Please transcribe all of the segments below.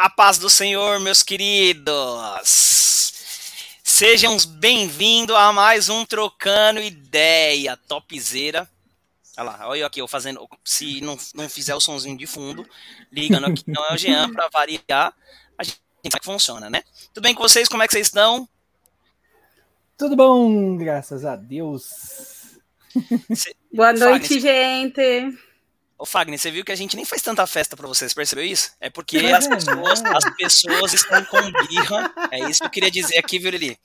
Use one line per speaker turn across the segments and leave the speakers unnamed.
A paz do Senhor, meus queridos. Sejam bem-vindos a mais um Trocando Ideia, topzera. Olha lá, olha eu aqui, eu fazendo. Se não, não fizer o sonzinho de fundo, ligando aqui, não é o Jean, para variar. A gente sabe que funciona, né? Tudo bem com vocês? Como é que vocês estão?
Tudo bom, graças a Deus.
Boa noite, gente.
Ô, Fagner, você viu que a gente nem faz tanta festa para vocês, percebeu isso? É porque as pessoas, as pessoas estão com birra. É isso que eu queria dizer aqui, viu, Lili?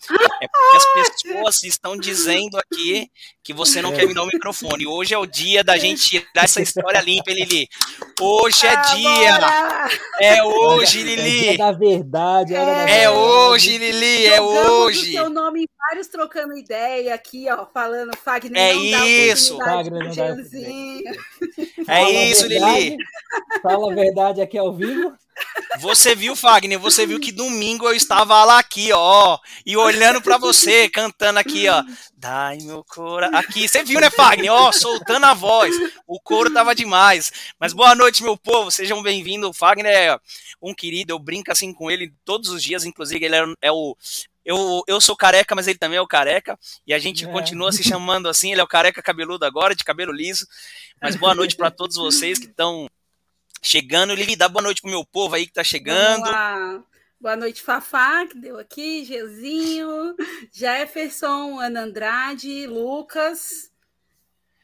É porque as pessoas estão dizendo aqui que você não quer me dar o microfone. Hoje é o dia da gente tirar essa história limpa, Lili. Hoje é ah, dia. É hoje, Lili.
É da verdade.
É, é hoje, Lili. É hoje. o
seu nome em vários trocando ideia aqui, ó, falando Fagner.
É isso.
Fagner não dá
é é isso, Lili.
Fala a verdade aqui ao vivo.
Você viu, Fagner? Você viu que domingo eu estava lá aqui, ó, e olhando para você, cantando aqui, ó. Dai meu coração. Aqui, você viu, né, Fagner? Ó, soltando a voz. O coro tava demais. Mas boa noite, meu povo. Sejam bem-vindos. O Fagner é um querido. Eu brinco assim com ele todos os dias. Inclusive, ele é, é o eu, eu sou careca, mas ele também é o careca, e a gente é. continua se chamando assim. Ele é o careca cabeludo agora, de cabelo liso. Mas boa noite para todos vocês que estão chegando. Lili, dá boa noite pro meu povo aí que tá chegando.
Boa noite, Fafá, que deu aqui, Geuzinho, Jefferson, Ana Andrade, Lucas.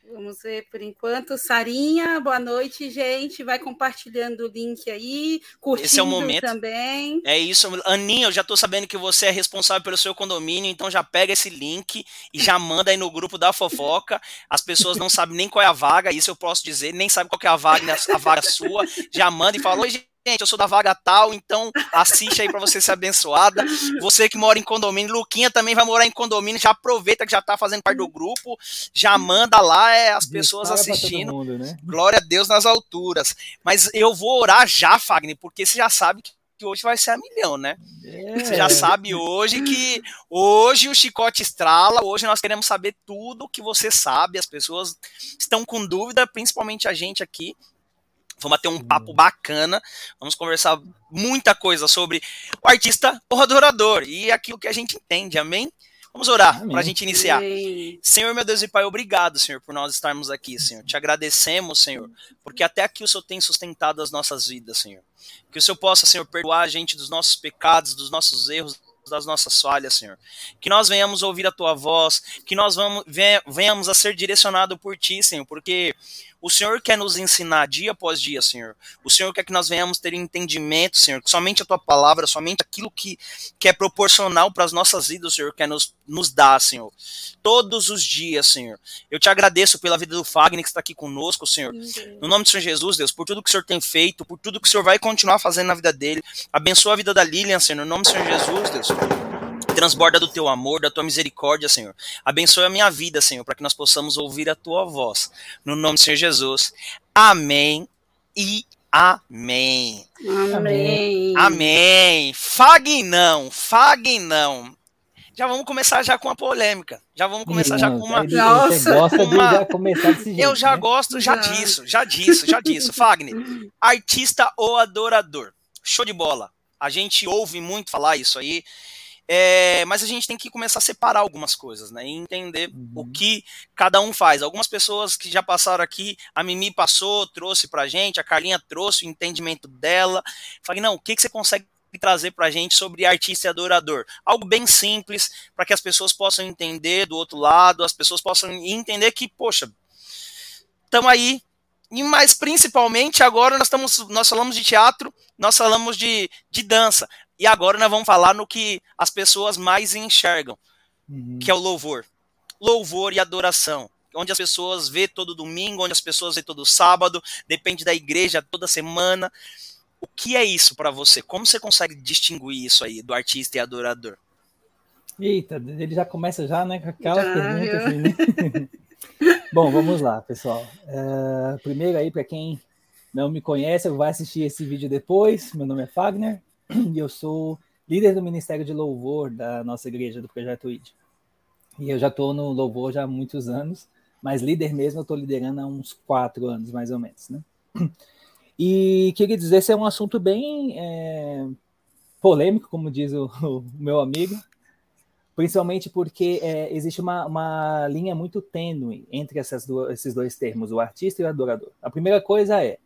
Vamos ver por enquanto. Sarinha, boa noite, gente. Vai compartilhando o link aí, curtindo Esse é o momento. também.
É isso. Aninha, eu já tô sabendo que você é responsável pelo seu condomínio, então já pega esse link e já manda aí no grupo da fofoca. As pessoas não sabem nem qual é a vaga, isso eu posso dizer, nem sabem qual é a vaga, a vaga sua. Já manda e fala, oi, gente gente, eu sou da vaga tal, então assiste aí para você ser abençoada. Você que mora em condomínio, Luquinha também vai morar em condomínio, já aproveita que já tá fazendo parte do grupo, já manda lá é, as pessoas assistindo. Mundo, né? Glória a Deus nas alturas. Mas eu vou orar já, Fagner, porque você já sabe que hoje vai ser a milhão, né? É. Você já sabe hoje que hoje o chicote estrala, hoje nós queremos saber tudo que você sabe, as pessoas estão com dúvida, principalmente a gente aqui, Vamos ter um papo bacana, vamos conversar muita coisa sobre o artista, o adorador e aquilo que a gente entende, amém? Vamos orar para a gente iniciar. Senhor, meu Deus e Pai, obrigado, Senhor, por nós estarmos aqui, Senhor. Te agradecemos, Senhor, porque até aqui o Senhor tem sustentado as nossas vidas, Senhor. Que o Senhor possa, Senhor, perdoar a gente dos nossos pecados, dos nossos erros, das nossas falhas, Senhor. Que nós venhamos ouvir a Tua voz, que nós vamos, venhamos a ser direcionado por Ti, Senhor, porque o Senhor quer nos ensinar dia após dia, Senhor. O Senhor quer que nós venhamos ter entendimento, Senhor, que somente a tua palavra, somente aquilo que, que é proporcional para as nossas vidas, o Senhor quer nos, nos dar, Senhor. Todos os dias, Senhor. Eu te agradeço pela vida do Fagner que está aqui conosco, Senhor. No nome do Senhor Jesus, Deus, por tudo que o Senhor tem feito, por tudo que o Senhor vai continuar fazendo na vida dele. Abençoa a vida da Lilian, Senhor. No nome do Senhor Jesus, Deus transborda do teu amor, da tua misericórdia, Senhor. Abençoe a minha vida, Senhor, para que nós possamos ouvir a tua voz. No nome do Senhor Jesus. Amém e amém.
Amém.
Amém. Fagnão, Fagnão. Já vamos começar já com a polêmica. Já vamos começar já com uma.
Nossa, gosta uma... de já começar desse jeito,
Eu já né? gosto já disso, já disso, já disso. Fagner, artista ou adorador? Show de bola. A gente ouve muito falar isso aí. É, mas a gente tem que começar a separar algumas coisas, né? E entender uhum. o que cada um faz. Algumas pessoas que já passaram aqui, a Mimi passou, trouxe pra gente, a Carlinha trouxe o entendimento dela. Falei, não, o que, que você consegue trazer pra gente sobre artista e adorador? Algo bem simples, para que as pessoas possam entender do outro lado, as pessoas possam entender que, poxa, estamos aí. E mais principalmente agora nós estamos, nós falamos de teatro, nós falamos de, de dança. E agora nós vamos falar no que as pessoas mais enxergam, uhum. que é o louvor. Louvor e adoração. Onde as pessoas vê todo domingo, onde as pessoas vê todo sábado, depende da igreja toda semana. O que é isso para você? Como você consegue distinguir isso aí do artista e adorador?
Eita, ele já começa já, né, com aquela já, pergunta assim, né? Bom, vamos lá, pessoal. Uh, primeiro aí, para quem não me conhece, vai assistir esse vídeo depois. Meu nome é Fagner, e eu sou líder do Ministério de Louvor da nossa igreja, do Projeto ID. E eu já estou no louvor já há muitos anos, mas líder mesmo eu estou liderando há uns quatro anos, mais ou menos, né? E queria dizer, esse é um assunto bem é, polêmico, como diz o, o, meu amigo, principalmente porque é, existe uma, uma, linha muito tênue entre essas duas, esses dois termos, o artista e o adorador. A primeira coisa é,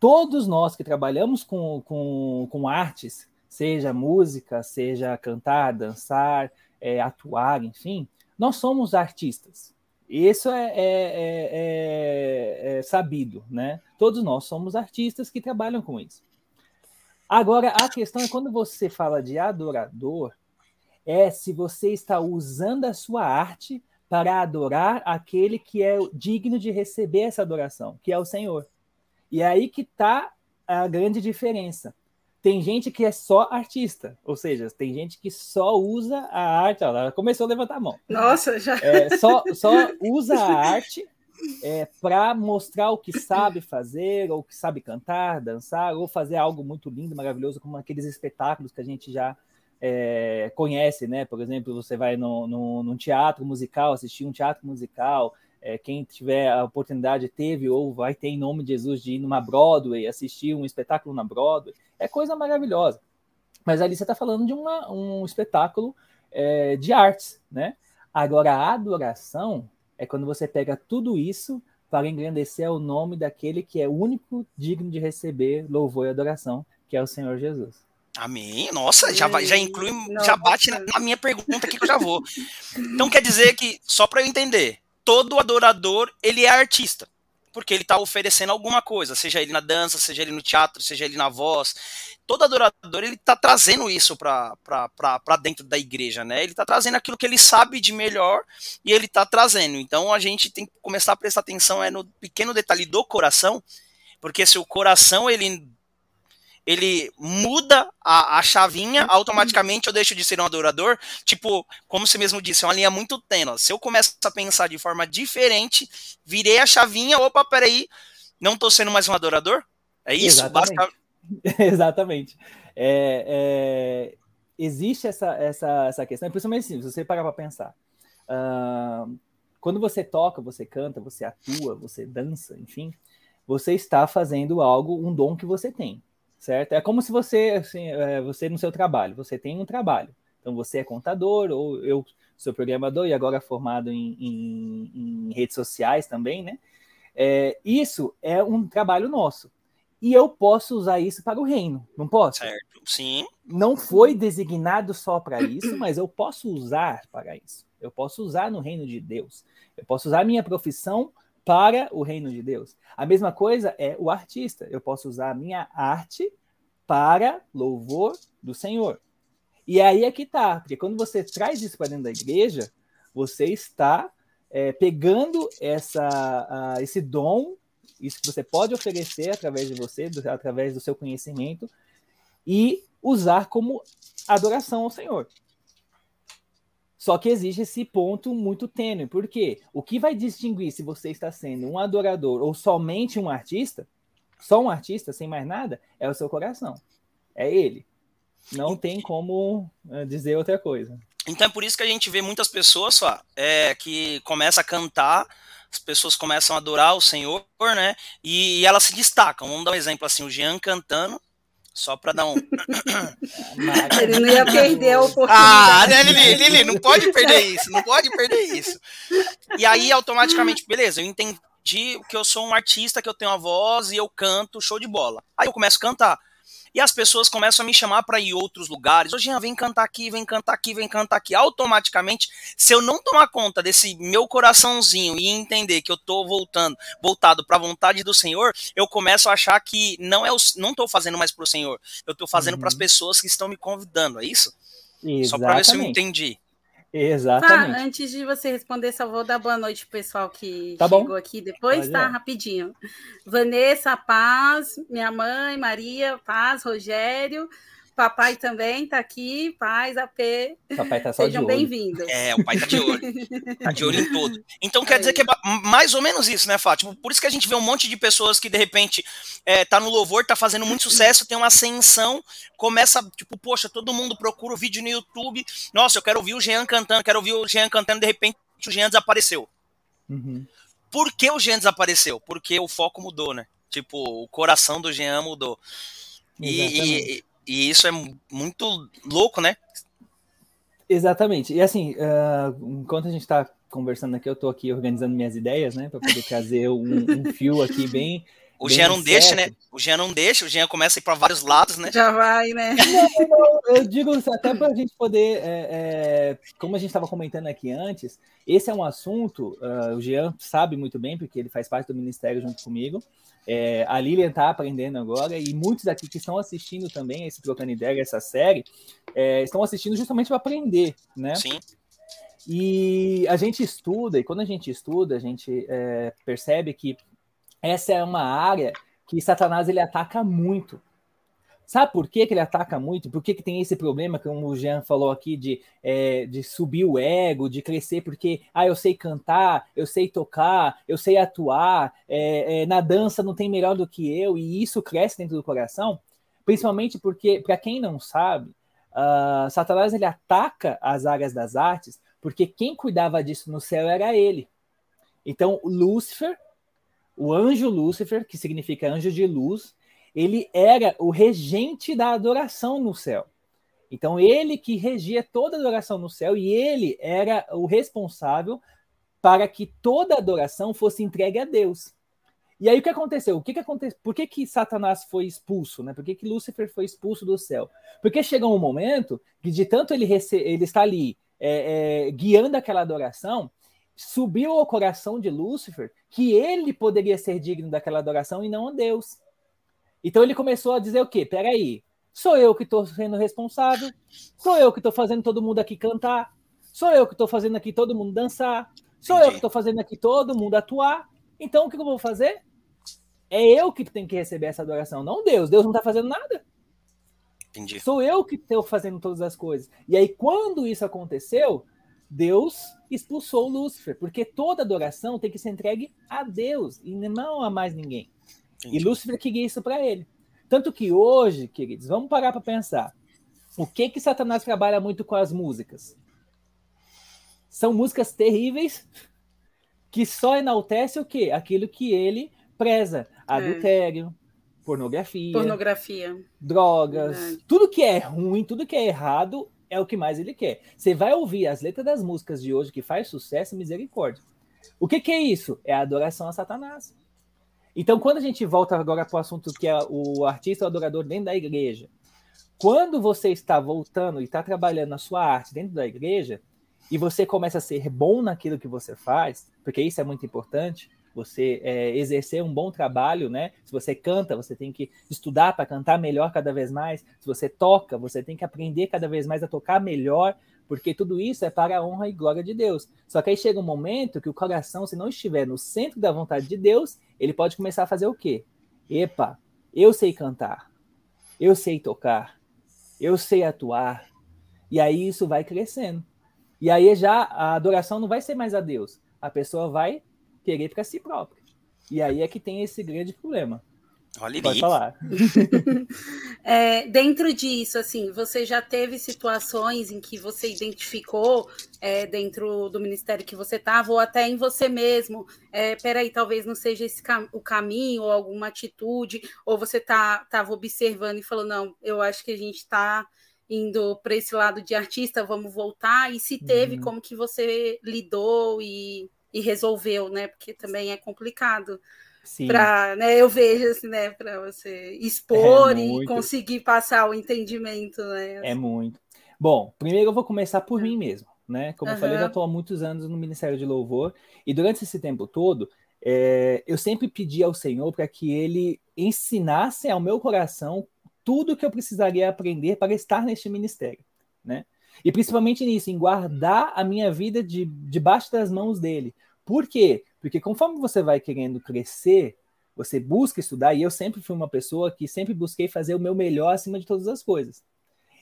todos nós que trabalhamos com, com, com artes, seja música, seja cantar, dançar, é, atuar, enfim, nós somos artistas. Isso é, é, é, é, é, sabido, né? Todos nós somos artistas que trabalham com isso. Agora, a questão é quando você fala de adorador, é se você está usando a sua arte para adorar aquele que é digno de receber essa adoração, que é o Senhor. E é aí que está a grande diferença. Tem gente que é só artista, ou seja, tem gente que só usa a arte. Ela começou a levantar a mão.
Nossa, já.
É, só, só usa a arte é, para mostrar o que sabe fazer, ou que sabe cantar, dançar, ou fazer algo muito lindo, maravilhoso, como aqueles espetáculos que a gente já é, conhece, né? Por exemplo, você vai no, no, num teatro musical, assistir um teatro musical, é, quem tiver a oportunidade, teve ou vai ter em nome de Jesus de ir numa Broadway, assistir um espetáculo na Broadway, é coisa maravilhosa. Mas ali você está falando de uma, um espetáculo é, de artes, né? Agora, a adoração é quando você pega tudo isso para engrandecer o nome daquele que é o único digno de receber louvor e adoração, que é o Senhor Jesus.
Amém. Nossa, já, vai, já inclui, já bate na, na minha pergunta aqui que eu já vou. Então quer dizer que, só para eu entender, todo adorador, ele é artista. Porque ele está oferecendo alguma coisa, seja ele na dança, seja ele no teatro, seja ele na voz. Todo adorador, ele está trazendo isso para dentro da igreja, né? Ele está trazendo aquilo que ele sabe de melhor e ele está trazendo. Então a gente tem que começar a prestar atenção é no pequeno detalhe do coração, porque se o coração ele ele muda a, a chavinha, automaticamente eu deixo de ser um adorador. Tipo, como você mesmo disse, é uma linha muito tênue. Se eu começo a pensar de forma diferente, virei a chavinha, opa, peraí, não estou sendo mais um adorador? É isso?
Exatamente. Exatamente. É, é, existe essa, essa, essa questão, principalmente assim, se você parar para pensar. Uh, quando você toca, você canta, você atua, você dança, enfim, você está fazendo algo, um dom que você tem certo? É como se você, assim, é, você no seu trabalho, você tem um trabalho. Então você é contador, ou eu sou programador e agora formado em, em, em redes sociais também, né? É, isso é um trabalho nosso. E eu posso usar isso para o reino, não posso?
Certo, sim.
Não foi designado só para isso, mas eu posso usar para isso. Eu posso usar no reino de Deus. Eu posso usar minha profissão para o reino de Deus. A mesma coisa é o artista. Eu posso usar a minha arte para louvor do Senhor. E aí é que tá, porque quando você traz isso para dentro da igreja, você está é, pegando essa, uh, esse dom, isso que você pode oferecer através de você, do, através do seu conhecimento, e usar como adoração ao Senhor. Só que existe esse ponto muito tênue, porque o que vai distinguir se você está sendo um adorador ou somente um artista, só um artista, sem mais nada, é o seu coração. É ele. Não tem como eh, dizer outra coisa.
Então é por isso que a gente vê muitas pessoas só, é, que começam a cantar, as pessoas começam a adorar o Senhor, né? E, e elas se destacam. Vamos dar um exemplo assim, o Jean cantando, só para dar um.
Ele não ia perder a oportunidade.
Ah, né, Lili, Lili, não pode perder isso, não pode perder isso. E aí, automaticamente, beleza, eu entendi que eu sou um artista, que eu tenho a voz e eu canto, show de bola. Aí eu começo a cantar. E as pessoas começam a me chamar para ir outros lugares. Hoje, vem cantar aqui, vem cantar aqui, vem cantar aqui. Automaticamente, se eu não tomar conta desse meu coraçãozinho e entender que eu tô voltando, voltado para a vontade do Senhor, eu começo a achar que não é o, não tô fazendo mais para o Senhor. Eu tô fazendo uhum. para as pessoas que estão me convidando, é isso?
Exatamente.
Só para ver se eu entendi.
Exatamente.
Tá, antes de você responder, só vou dar boa noite pro pessoal que tá chegou bom. aqui depois, Pode tá? Rapidinho. Vanessa Paz, minha mãe, Maria Paz, Rogério, Papai também está aqui, paz, AP.
Papai tá só
Sejam bem-vindos.
É, o pai está de olho. Está de olho em tudo. Então quer dizer que é mais ou menos isso, né, Fátima? Por isso que a gente vê um monte de pessoas que de repente é, tá no louvor, tá fazendo muito sucesso, tem uma ascensão, começa, tipo, poxa, todo mundo procura o vídeo no YouTube. Nossa, eu quero ouvir o Jean cantando, quero ouvir o Jean cantando, de repente o Jean desapareceu. Uhum. Por que o Jean desapareceu? Porque o foco mudou, né? Tipo, o coração do Jean mudou. E, e, e, isso é muito louco, né?
Exatamente. E assim, uh, enquanto a gente está conversando aqui, eu estou aqui organizando minhas ideias, né? Para poder trazer um, um, fio aqui bem.
O Jean não deixa, né? O Jean não deixa, o Jean começa a ir para vários lados, né?
Já vai, né?
Não, não, eu digo até para a gente poder, é, é, como a gente estava comentando aqui antes, esse é um assunto, uh, o Jean sabe muito bem, porque ele faz parte do ministério junto comigo. É, a Lilian está aprendendo agora, e muitos aqui que estão assistindo também esse Trocando Ideia, essa série, é, estão assistindo justamente para aprender, né?
Sim.
E a gente estuda, e quando a gente estuda, a gente é, percebe que essa é uma área que Satanás ele ataca muito. Sabe por que, que ele ataca muito? Por que, que tem esse problema, como o Jean falou aqui, de, é, de subir o ego, de crescer, porque ah, eu sei cantar, eu sei tocar, eu sei atuar, é, é, na dança não tem melhor do que eu, e isso cresce dentro do coração, principalmente porque, para quem não sabe, uh, Satanás ele ataca as áreas das artes, porque quem cuidava disso no céu era ele. Então, Lúcifer o anjo Lúcifer, que significa anjo de luz, ele era o regente da adoração no céu. Então, ele que regia toda a adoração no céu e ele era o responsável para que toda a adoração fosse entregue a Deus. E aí o que aconteceu? O que, que aconteceu? Por que, que Satanás foi expulso? Né? Por que, que Lúcifer foi expulso do céu? Porque chegou um momento que, de tanto ele, rece... ele está ali é, é, guiando aquela adoração, subiu ao coração de Lúcifer que ele poderia ser digno daquela adoração e não Deus. Então ele começou a dizer o quê? Peraí, sou eu que estou sendo responsável, sou eu que estou fazendo todo mundo aqui cantar, sou eu que estou fazendo aqui todo mundo dançar, sou Entendi. eu que estou fazendo aqui todo mundo atuar. Então o que eu vou fazer? É eu que tenho que receber essa adoração, não Deus. Deus não está fazendo nada.
Entendi.
Sou eu que estou fazendo todas as coisas. E aí, quando isso aconteceu, Deus expulsou Lúcifer, porque toda adoração tem que ser entregue a Deus e não a mais ninguém. Entendi. E Lúcifer queria isso para ele. Tanto que hoje, queridos, vamos parar para pensar. O que que Satanás trabalha muito com as músicas? São músicas terríveis que só enaltece o quê? Aquilo que ele preza. É. Adultério, é. pornografia,
pornografia,
drogas, Verdade. tudo que é ruim, tudo que é errado, é o que mais ele quer. Você vai ouvir as letras das músicas de hoje que faz sucesso, misericórdia. O que, que é isso? É a adoração a Satanás. Então, quando a gente volta agora para o assunto que é o artista o adorador dentro da igreja, quando você está voltando e está trabalhando a sua arte dentro da igreja, e você começa a ser bom naquilo que você faz, porque isso é muito importante, você é, exercer um bom trabalho, né? Se você canta, você tem que estudar para cantar melhor cada vez mais. Se você toca, você tem que aprender cada vez mais a tocar melhor, porque tudo isso é para a honra e glória de Deus. Só que aí chega um momento que o coração, se não estiver no centro da vontade de Deus, ele pode começar a fazer o quê? Epa, eu sei cantar, eu sei tocar, eu sei atuar. E aí isso vai crescendo. E aí já a adoração não vai ser mais a Deus. A pessoa vai querer para si próprio. E aí é que tem esse grande problema.
Olha
Pode falar.
é, dentro disso, assim, você já teve situações em que você identificou é, dentro do ministério que você estava, ou até em você mesmo, é, peraí, talvez não seja esse cam o caminho, ou alguma atitude, ou você estava tá, observando e falou, não, eu acho que a gente está indo para esse lado de artista, vamos voltar, e se teve, uhum. como que você lidou e e resolveu, né? Porque também é complicado. Para, né, eu vejo assim, né, para você expor é e conseguir passar o entendimento, né?
É muito. Bom, primeiro eu vou começar por mim mesmo, né? Como uhum. eu falei, eu já estou há muitos anos no Ministério de Louvor e durante esse tempo todo, é, eu sempre pedi ao Senhor para que Ele ensinasse ao meu coração tudo que eu precisaria aprender para estar neste ministério, né? E principalmente nisso, em guardar a minha vida de, debaixo das mãos dele. Por quê? Porque conforme você vai querendo crescer, você busca estudar, e eu sempre fui uma pessoa que sempre busquei fazer o meu melhor acima de todas as coisas.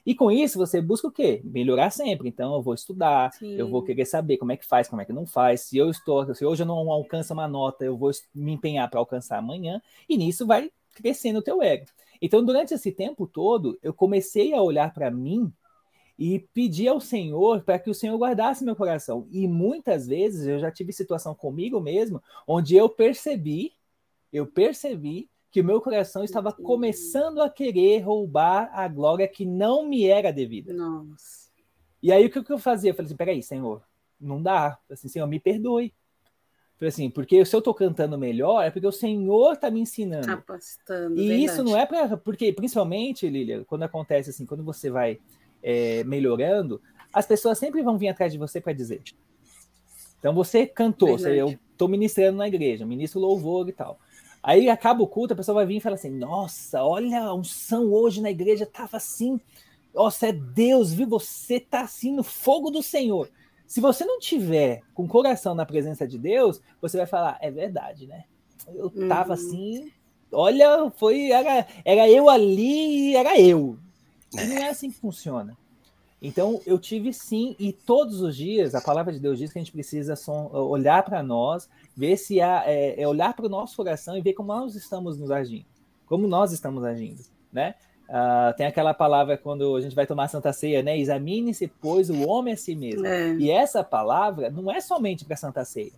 E com isso você busca o quê? Melhorar sempre. Então eu vou estudar, Sim. eu vou querer saber como é que faz, como é que não faz. Se eu estou, se hoje eu não alcanço uma nota, eu vou me empenhar para alcançar amanhã, e nisso vai crescendo o teu ego. Então, durante esse tempo todo, eu comecei a olhar para mim e pedir ao Senhor para que o Senhor guardasse meu coração. E muitas vezes eu já tive situação comigo mesmo, onde eu percebi, eu percebi que o meu coração estava começando a querer roubar a glória que não me era devida.
Nossa.
E aí o que, eu fazia? Eu falei assim, peraí, Senhor, não dá. Assim, Senhor, me perdoe. Falei assim, porque se eu tô cantando melhor, é porque o Senhor tá me ensinando.
Capacitando,
e
verdade.
isso não é para porque principalmente, Lilia, quando acontece assim, quando você vai é, melhorando, as pessoas sempre vão vir atrás de você para dizer. Então você cantou, você, eu tô ministrando na igreja, ministro louvor e tal. Aí acaba o culto, a pessoa vai vir e fala assim: Nossa, olha, a unção hoje na igreja tava assim. Nossa, é Deus, viu? Você tá assim no fogo do Senhor. Se você não tiver com o coração na presença de Deus, você vai falar: É verdade, né? Eu tava
Uhum.
assim. Olha, foi. Era, era eu ali era eu. E não é assim que funciona. Então, eu tive sim, e todos os dias a palavra de Deus diz que a gente precisa olhar para nós, ver se há, é, é olhar para o nosso coração e ver como nós estamos nos agindo, como nós estamos agindo, né? Ah, tem aquela palavra quando a gente vai tomar a Santa Ceia, né? Examine-se, pois, o homem a si mesmo.
É.
E essa palavra não é somente para Santa Ceia.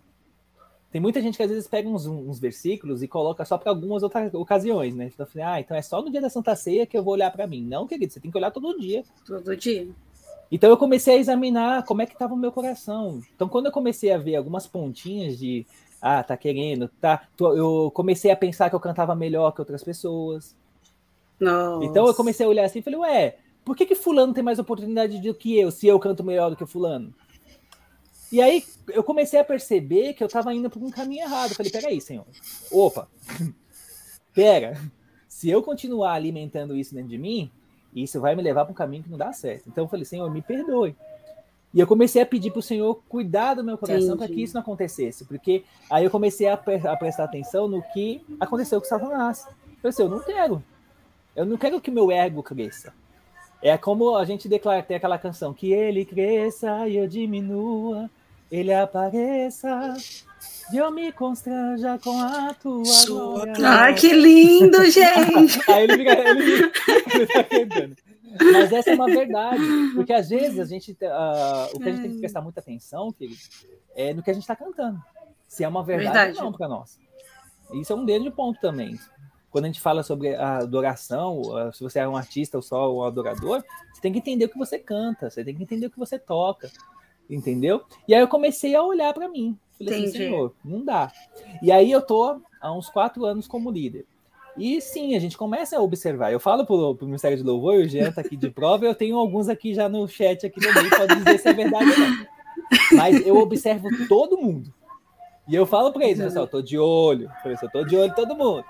Tem muita gente que às vezes pega uns, uns versículos e coloca só para algumas outras ocasiões, né? Então, ah, então é só no dia da Santa Ceia que eu vou olhar para mim. Não, querido, você tem que olhar todo dia.
Todo dia.
Então eu comecei a examinar como é que estava o meu coração. Então quando eu comecei a ver algumas pontinhas de ah, tá querendo, tá, eu comecei a pensar que eu cantava melhor que outras pessoas.
Nossa.
Então eu comecei a olhar assim e falei, ué, por que que fulano tem mais oportunidade do que eu, se eu canto melhor do que o fulano? E aí eu comecei a perceber que eu estava indo por um caminho errado. Eu falei, peraí, senhor. Opa, pera. Se eu continuar alimentando isso dentro de mim, isso vai me levar para um caminho que não dá certo. Então eu falei, Senhor, me perdoe. E eu comecei a pedir para o Senhor cuidar do meu coração para que isso não acontecesse. Porque aí eu comecei a, pre- a prestar atenção no que aconteceu com Satanás. Eu falei assim, eu não quero. Eu não quero que meu ego cresça. É como a gente declara, tem aquela canção, que ele cresça e eu diminua, ele apareça, e eu me constranja com a tua
Sua
glória.
Ai, que lindo, gente.
Aí ele fica, ele fica, ele fica cantando. Mas essa é uma verdade, porque às vezes a gente, ah, o que a gente tem que prestar muita atenção, querido, é no que a gente está cantando. Se é uma verdade,
Verdade.
ou não para nós. Isso é um grande ponto também. Quando a gente fala sobre a adoração, ah, se você é um artista ou só um adorador, você tem que entender o que você canta, você tem que entender o que você toca, entendeu? E aí eu comecei a olhar para mim. Falei assim, senhor, não dá. E aí eu tô há uns quatro anos como líder. E sim, a gente começa a observar. Eu falo pro, pro Ministério de Louvor, o Jean tá aqui de prova, eu tenho alguns aqui já no chat aqui meio, pode dizer se é verdade ou não. Mas eu observo todo mundo. E eu falo para eles, pessoal, tô de olho, professor, eu tô de olho todo mundo.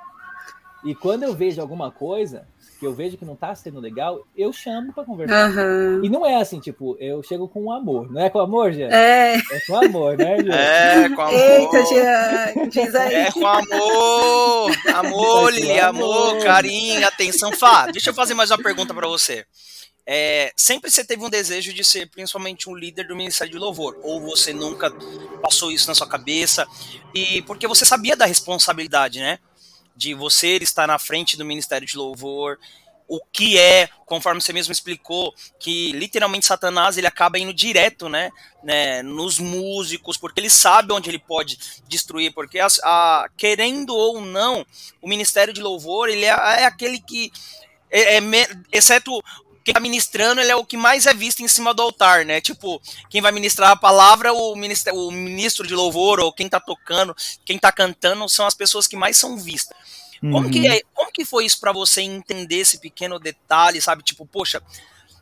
E quando eu vejo alguma coisa que eu vejo que não tá sendo legal, eu chamo para conversar.
Aham.
E não é assim, tipo, eu chego com amor. Não é com amor, Jean?
É.
É com amor, né, Jean?
É, com amor.
Eita, Jean. Diz aí.
É com amor, amor, Lili, amor,
amor.
carinho, atenção. Fá, deixa eu fazer mais uma pergunta para você. É, sempre você teve um desejo de ser principalmente um líder do Ministério de Louvor, ou você nunca passou isso na sua cabeça, e porque você sabia da responsabilidade, né? De você estar na frente do Ministério de Louvor, o que é, conforme você mesmo explicou, que literalmente Satanás ele acaba indo direto, né, né, nos músicos, porque ele sabe onde ele pode destruir, porque as- a- querendo ou não, o Ministério de Louvor ele é, é aquele que, é, é exceto quem tá ministrando, ele é o que mais é visto em cima do altar, né? Tipo, quem vai ministrar a palavra, o, ministério, o ministro de louvor, ou quem tá tocando, quem tá cantando, são as pessoas que mais são vistas. Como, que,
Uhum.
é- como que foi isso pra você entender esse pequeno detalhe, sabe? Tipo, poxa,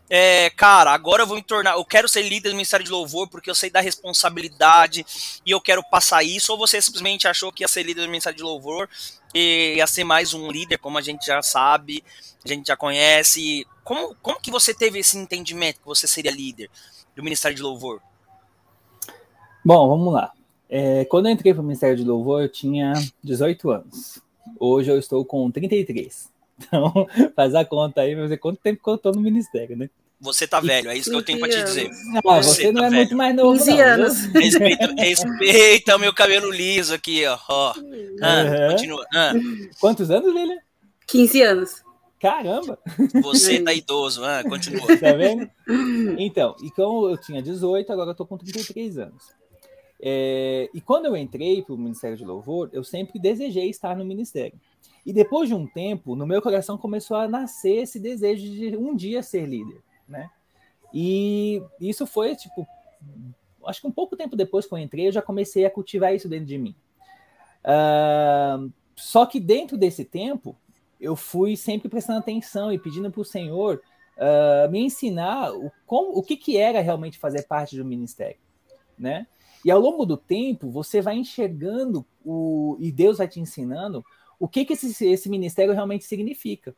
é, cara, agora eu vou me tornar, eu quero ser líder do Ministério de Louvor porque eu sei da responsabilidade e eu quero passar isso, ou você simplesmente achou que ia ser líder do Ministério de Louvor e ia ser mais um líder, como a gente já sabe, a gente já conhece. Como, como que você teve esse entendimento que você seria líder do Ministério de Louvor?
Bom, vamos lá. É, quando eu entrei para o Ministério de Louvor, eu tinha 18 anos. Hoje eu estou com 33. Então, faz a conta aí pra ver quanto tempo que eu estou no Ministério, né?
Você tá velho, é isso que eu tenho pra te dizer.
Ah,
Você
você não
tá
é
velho.
muito mais novo,
15
não,
anos.
Respeita, respeita o meu cabelo liso aqui, ó. ó. Ah,
Uhum.
Continua. Ah,
Quantos anos, Lilian?
15 anos.
Caramba,
você tá idoso. Ah, continua.
tá vendo? Então, e como eu tinha 18, agora eu tô com 33 anos. É, e quando eu entrei para o Ministério de Louvor, eu sempre desejei estar no ministério. E depois de um tempo, no meu coração começou a nascer esse desejo de um dia ser líder, né? E isso foi, tipo, acho que um pouco tempo depois que eu entrei, eu já comecei a cultivar isso dentro de mim. Uh, só que dentro desse tempo, eu fui sempre prestando atenção e pedindo para o Senhor uh, me ensinar o, como, o que, que era realmente fazer parte do ministério, né? E ao longo do tempo, você vai enxergando o, e Deus vai te ensinando o que, que esse, esse ministério realmente significa.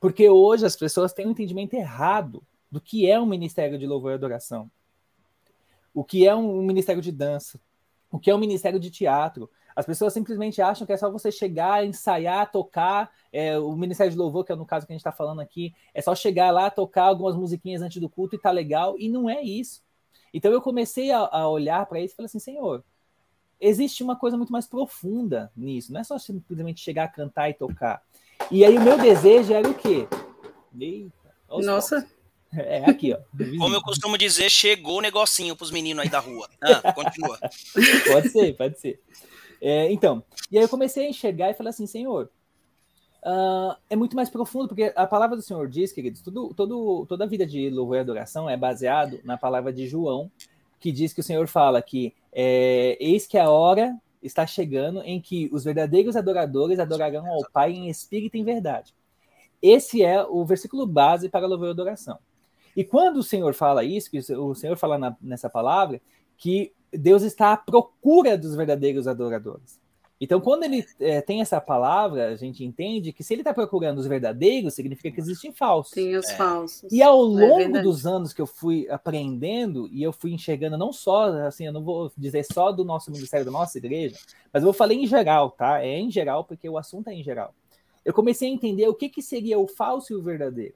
Porque hoje as pessoas têm um entendimento errado do que é um ministério de louvor e adoração, o que é um ministério de dança, o que é um ministério de teatro. As pessoas simplesmente acham que é só você chegar, ensaiar, tocar. É, o Ministério de Louvor, que é no caso que a gente está falando aqui, é só chegar lá, tocar algumas musiquinhas antes do culto e tá legal. E não é isso. Então eu comecei a, a olhar para isso e falei assim, Senhor, existe uma coisa muito mais profunda nisso. Não é só simplesmente chegar a cantar e tocar. E aí o meu desejo era o quê?
Eita, Nossa.
É aqui, ó.
Como eu costumo dizer, chegou o negocinho para os meninos aí da rua. Ah, continua.
pode ser, pode ser. É, então, e aí eu comecei a enxergar e falei assim, Senhor, uh, é muito mais profundo, porque a palavra do Senhor diz, queridos, tudo, todo, toda a vida de louvor e adoração é baseado na palavra de João, que diz que o Senhor fala que é, eis que a hora está chegando em que os verdadeiros adoradores adorarão ao Pai em espírito e em verdade. Esse é o versículo base para louvor e adoração. E quando o Senhor fala isso, que o Senhor fala na, nessa palavra, que Deus está à procura dos verdadeiros adoradores. Então, quando ele é, tem essa palavra, a gente entende que se ele está procurando os verdadeiros, significa que existem falsos.
Tem os é. falsos.
E ao é longo é dos anos que eu fui aprendendo e eu fui enxergando, não só, assim, eu não vou dizer só do nosso ministério, da nossa igreja, mas eu vou falar em geral, tá? É em geral, porque o assunto é em geral. Eu comecei a entender o que, que seria o falso e o verdadeiro.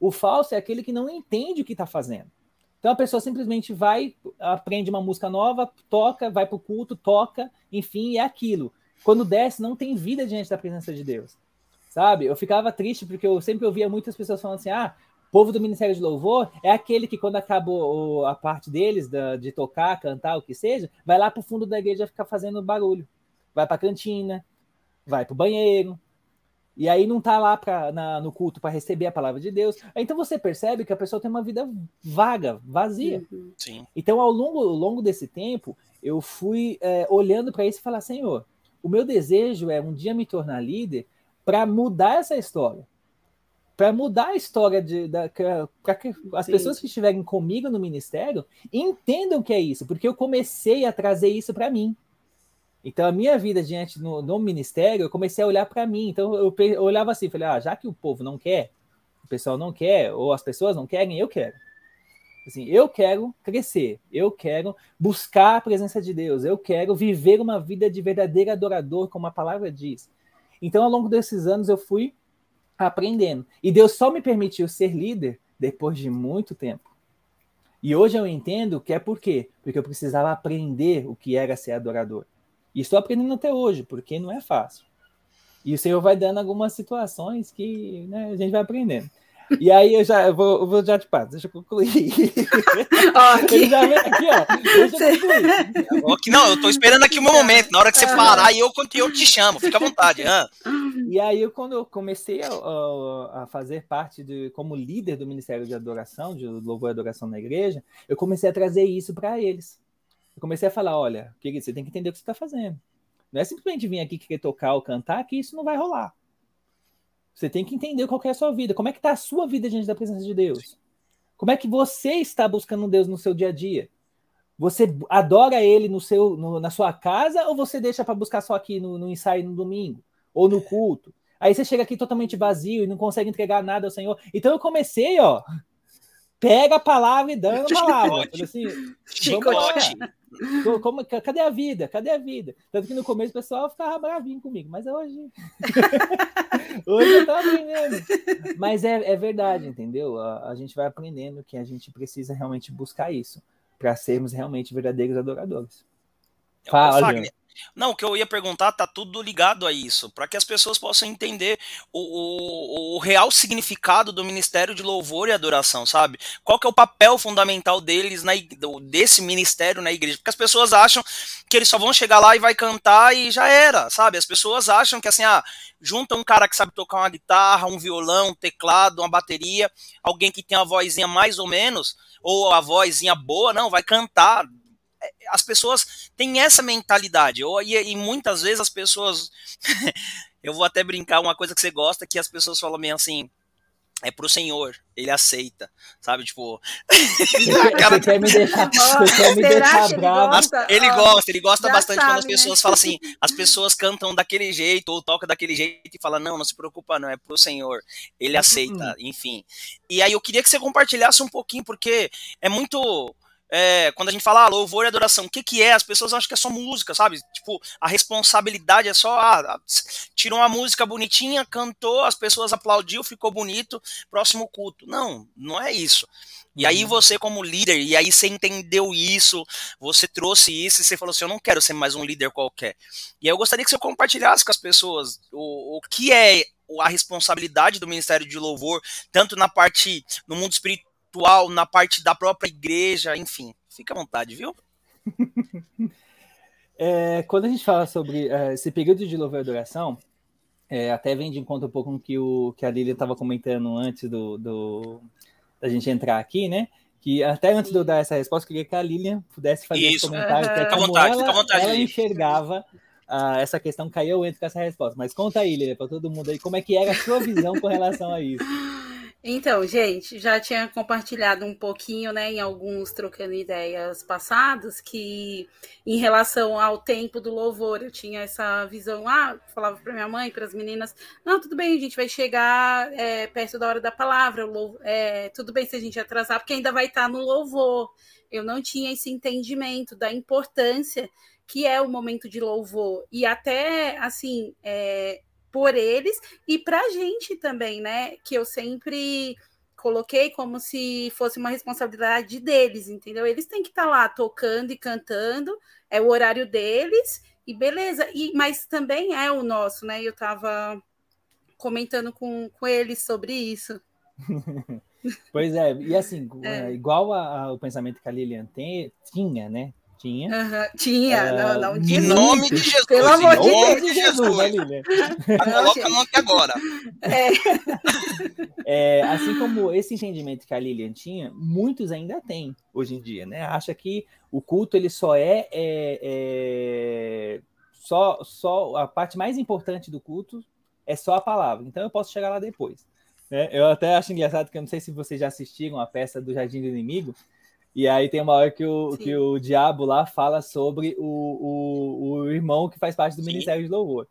O falso é aquele que não entende o que está fazendo. Então a pessoa simplesmente vai, aprende uma música nova, toca, vai para o culto, toca, enfim, é aquilo. Quando desce, não tem vida diante da presença de Deus. Sabe? Eu ficava triste porque eu sempre ouvia muitas pessoas falando assim: ah, povo do Ministério de Louvor é aquele que, quando acabou a parte deles, de tocar, cantar, o que seja, vai lá para o fundo da igreja ficar fazendo barulho. Vai para a cantina, vai para o banheiro, e aí não está lá pra, na, no culto para receber a palavra de Deus. Então você percebe que a pessoa tem uma vida vaga, vazia.
Uhum. Sim.
Então, ao longo, ao longo desse tempo, eu fui é, olhando para isso e falar: Senhor, o meu desejo é um dia me tornar líder para mudar essa história. Para mudar a história de, para que as Sim. pessoas que estiverem comigo no ministério entendam que é isso, porque eu comecei a trazer isso para mim. Então, a minha vida diante no, no ministério, eu comecei a olhar para mim. Então, eu, eu, olhava assim, falei, ah, já que o povo não quer, o pessoal não quer, ou as pessoas não querem, eu quero. Assim, eu quero crescer, eu quero buscar a presença de Deus, eu quero viver uma vida de verdadeiro adorador, como a palavra diz. Então, ao longo desses anos, eu fui aprendendo. E Deus só me permitiu ser líder depois de muito tempo. E hoje eu entendo que é por quê? Porque eu precisava aprender o que era ser adorador. E estou aprendendo até hoje, porque não é fácil. E o Senhor vai dando algumas situações que né, a gente vai aprendendo. E aí eu já eu vou, eu vou já te passo, deixa eu concluir.
Ele já vem aqui, ó. Deixa eu
concluir. Não, eu tô esperando aqui o meu momento. Na hora que você parar, eu, eu te chamo, fica à vontade. Ah.
E aí, quando eu comecei a, a, fazer parte de, como líder do Ministério de Adoração, de Louvor e Adoração na igreja, eu comecei a trazer isso para eles. Eu comecei a falar: olha, você tem que entender o que você está fazendo. Não é simplesmente vir aqui querer tocar ou cantar, que isso não vai rolar. Você tem que entender qual é a sua vida. Como é que está a sua vida diante da presença de Deus? Como é que você está buscando Deus no seu dia a dia? Você adora Ele no seu, no, na sua casa ou você deixa para buscar só aqui no, no ensaio no domingo? Ou no culto? Aí você chega aqui totalmente vazio e não consegue entregar nada ao Senhor. Então eu comecei, ó, pega a palavra e dando a palavra. Assim,
Chicote.
Como, cadê a vida? Cadê a vida? Tanto que no começo o pessoal ficava bravinho comigo, mas hoje. hoje eu tô aprendendo. Mas é, é verdade, entendeu? A, a, gente vai aprendendo que a gente precisa realmente buscar isso para sermos realmente verdadeiros adoradores.
Fala, Fagner, Não, o que eu ia perguntar tá tudo ligado a isso, para que as pessoas possam entender o, o, o, real significado do ministério de louvor e adoração, sabe? Qual que é o papel fundamental deles na desse ministério na igreja? Porque as pessoas acham que eles só vão chegar lá e vai cantar e já era, sabe? As pessoas acham que assim, ah, junta um cara que sabe tocar uma guitarra, um violão, um teclado, uma bateria, alguém que tem a vozinha mais ou menos, ou a vozinha boa, não, vai cantar as pessoas têm essa mentalidade. Ou, e, e muitas vezes as pessoas. eu vou até brincar uma coisa que você gosta, que as pessoas falam bem assim. É pro Senhor, ele aceita, sabe? Tipo.
Você, cara... quer me deixar, você quer me deixar bravo.
Ele gosta, ele gosta, ele gosta bastante sabe, quando as pessoas né? falam assim. As pessoas cantam daquele jeito, ou tocam daquele jeito e falam: Não, não se preocupa, não, é pro Senhor, ele aceita, uhum. enfim. E aí eu queria que você compartilhasse um pouquinho, porque é muito é, quando a gente fala ah, louvor e adoração, o que, que é? As pessoas acham que é só música, sabe? Tipo, a responsabilidade é só, ah, tirou uma música bonitinha, cantou, as pessoas aplaudiu, ficou bonito, próximo culto. Não, não é isso. E aí uhum. você como líder, e aí você entendeu isso, você trouxe isso, e você falou assim, eu não quero ser mais um líder qualquer. E aí eu gostaria que você compartilhasse com as pessoas o, o que é a responsabilidade do Ministério de Louvor, tanto na parte, no mundo espiritual, espiritual, na parte da própria igreja, enfim. Fica à vontade, viu?
é, quando a gente fala sobre é, esse período de louvor e adoração, é, até vem de encontro um pouco com o que, o, que a Lília estava comentando antes do, do, da gente entrar aqui, né? Que até antes de eu dar essa resposta, eu queria que a Lilian pudesse fazer Isso. esse comentário, uhum. como vontade, ela, vontade, ela enxergava uh, essa questão, caiu eu entro com essa resposta. Mas conta aí, Lilian, para todo mundo aí, como é que era a sua visão com relação a isso.
Então, gente, já tinha compartilhado um pouquinho, né, em alguns trocando ideias passados, que em relação ao tempo do louvor, eu tinha essa visão lá, ah, falava para minha mãe, para as meninas, não, tudo bem, a gente vai chegar é, perto da hora da palavra, é, tudo bem se a gente atrasar, porque ainda vai estar no louvor. Eu não tinha esse entendimento da importância que é o momento de louvor. E até, assim, é, por eles e para a gente também, né? Que eu sempre coloquei como se fosse uma responsabilidade deles, entendeu? Eles têm que estar tá lá tocando e cantando, é o horário deles e beleza. E mas também é o nosso, né? Eu estava comentando com, com eles sobre isso.
pois é, e assim, é. igual a, a, o pensamento que a Lilian tem, tinha, né? Tinha.
Uhum, tinha, uh, não, não.
Em nome de Jesus.
Pelo amor de Deus.
De Jesus, né, Coloca a mão aqui agora.
É. é. assim como esse entendimento que a Lilian tinha, muitos ainda têm hoje em dia, né? Acha que o culto ele só é, é, é só, só a parte mais importante do culto é só a palavra. Então eu posso chegar lá depois. Né? Eu até acho engraçado que eu não sei se vocês já assistiram a peça do Jardim do Inimigo, e aí tem uma hora que o, que o diabo lá fala sobre o, o, o irmão que faz parte do Sim. Ministério de Louvor.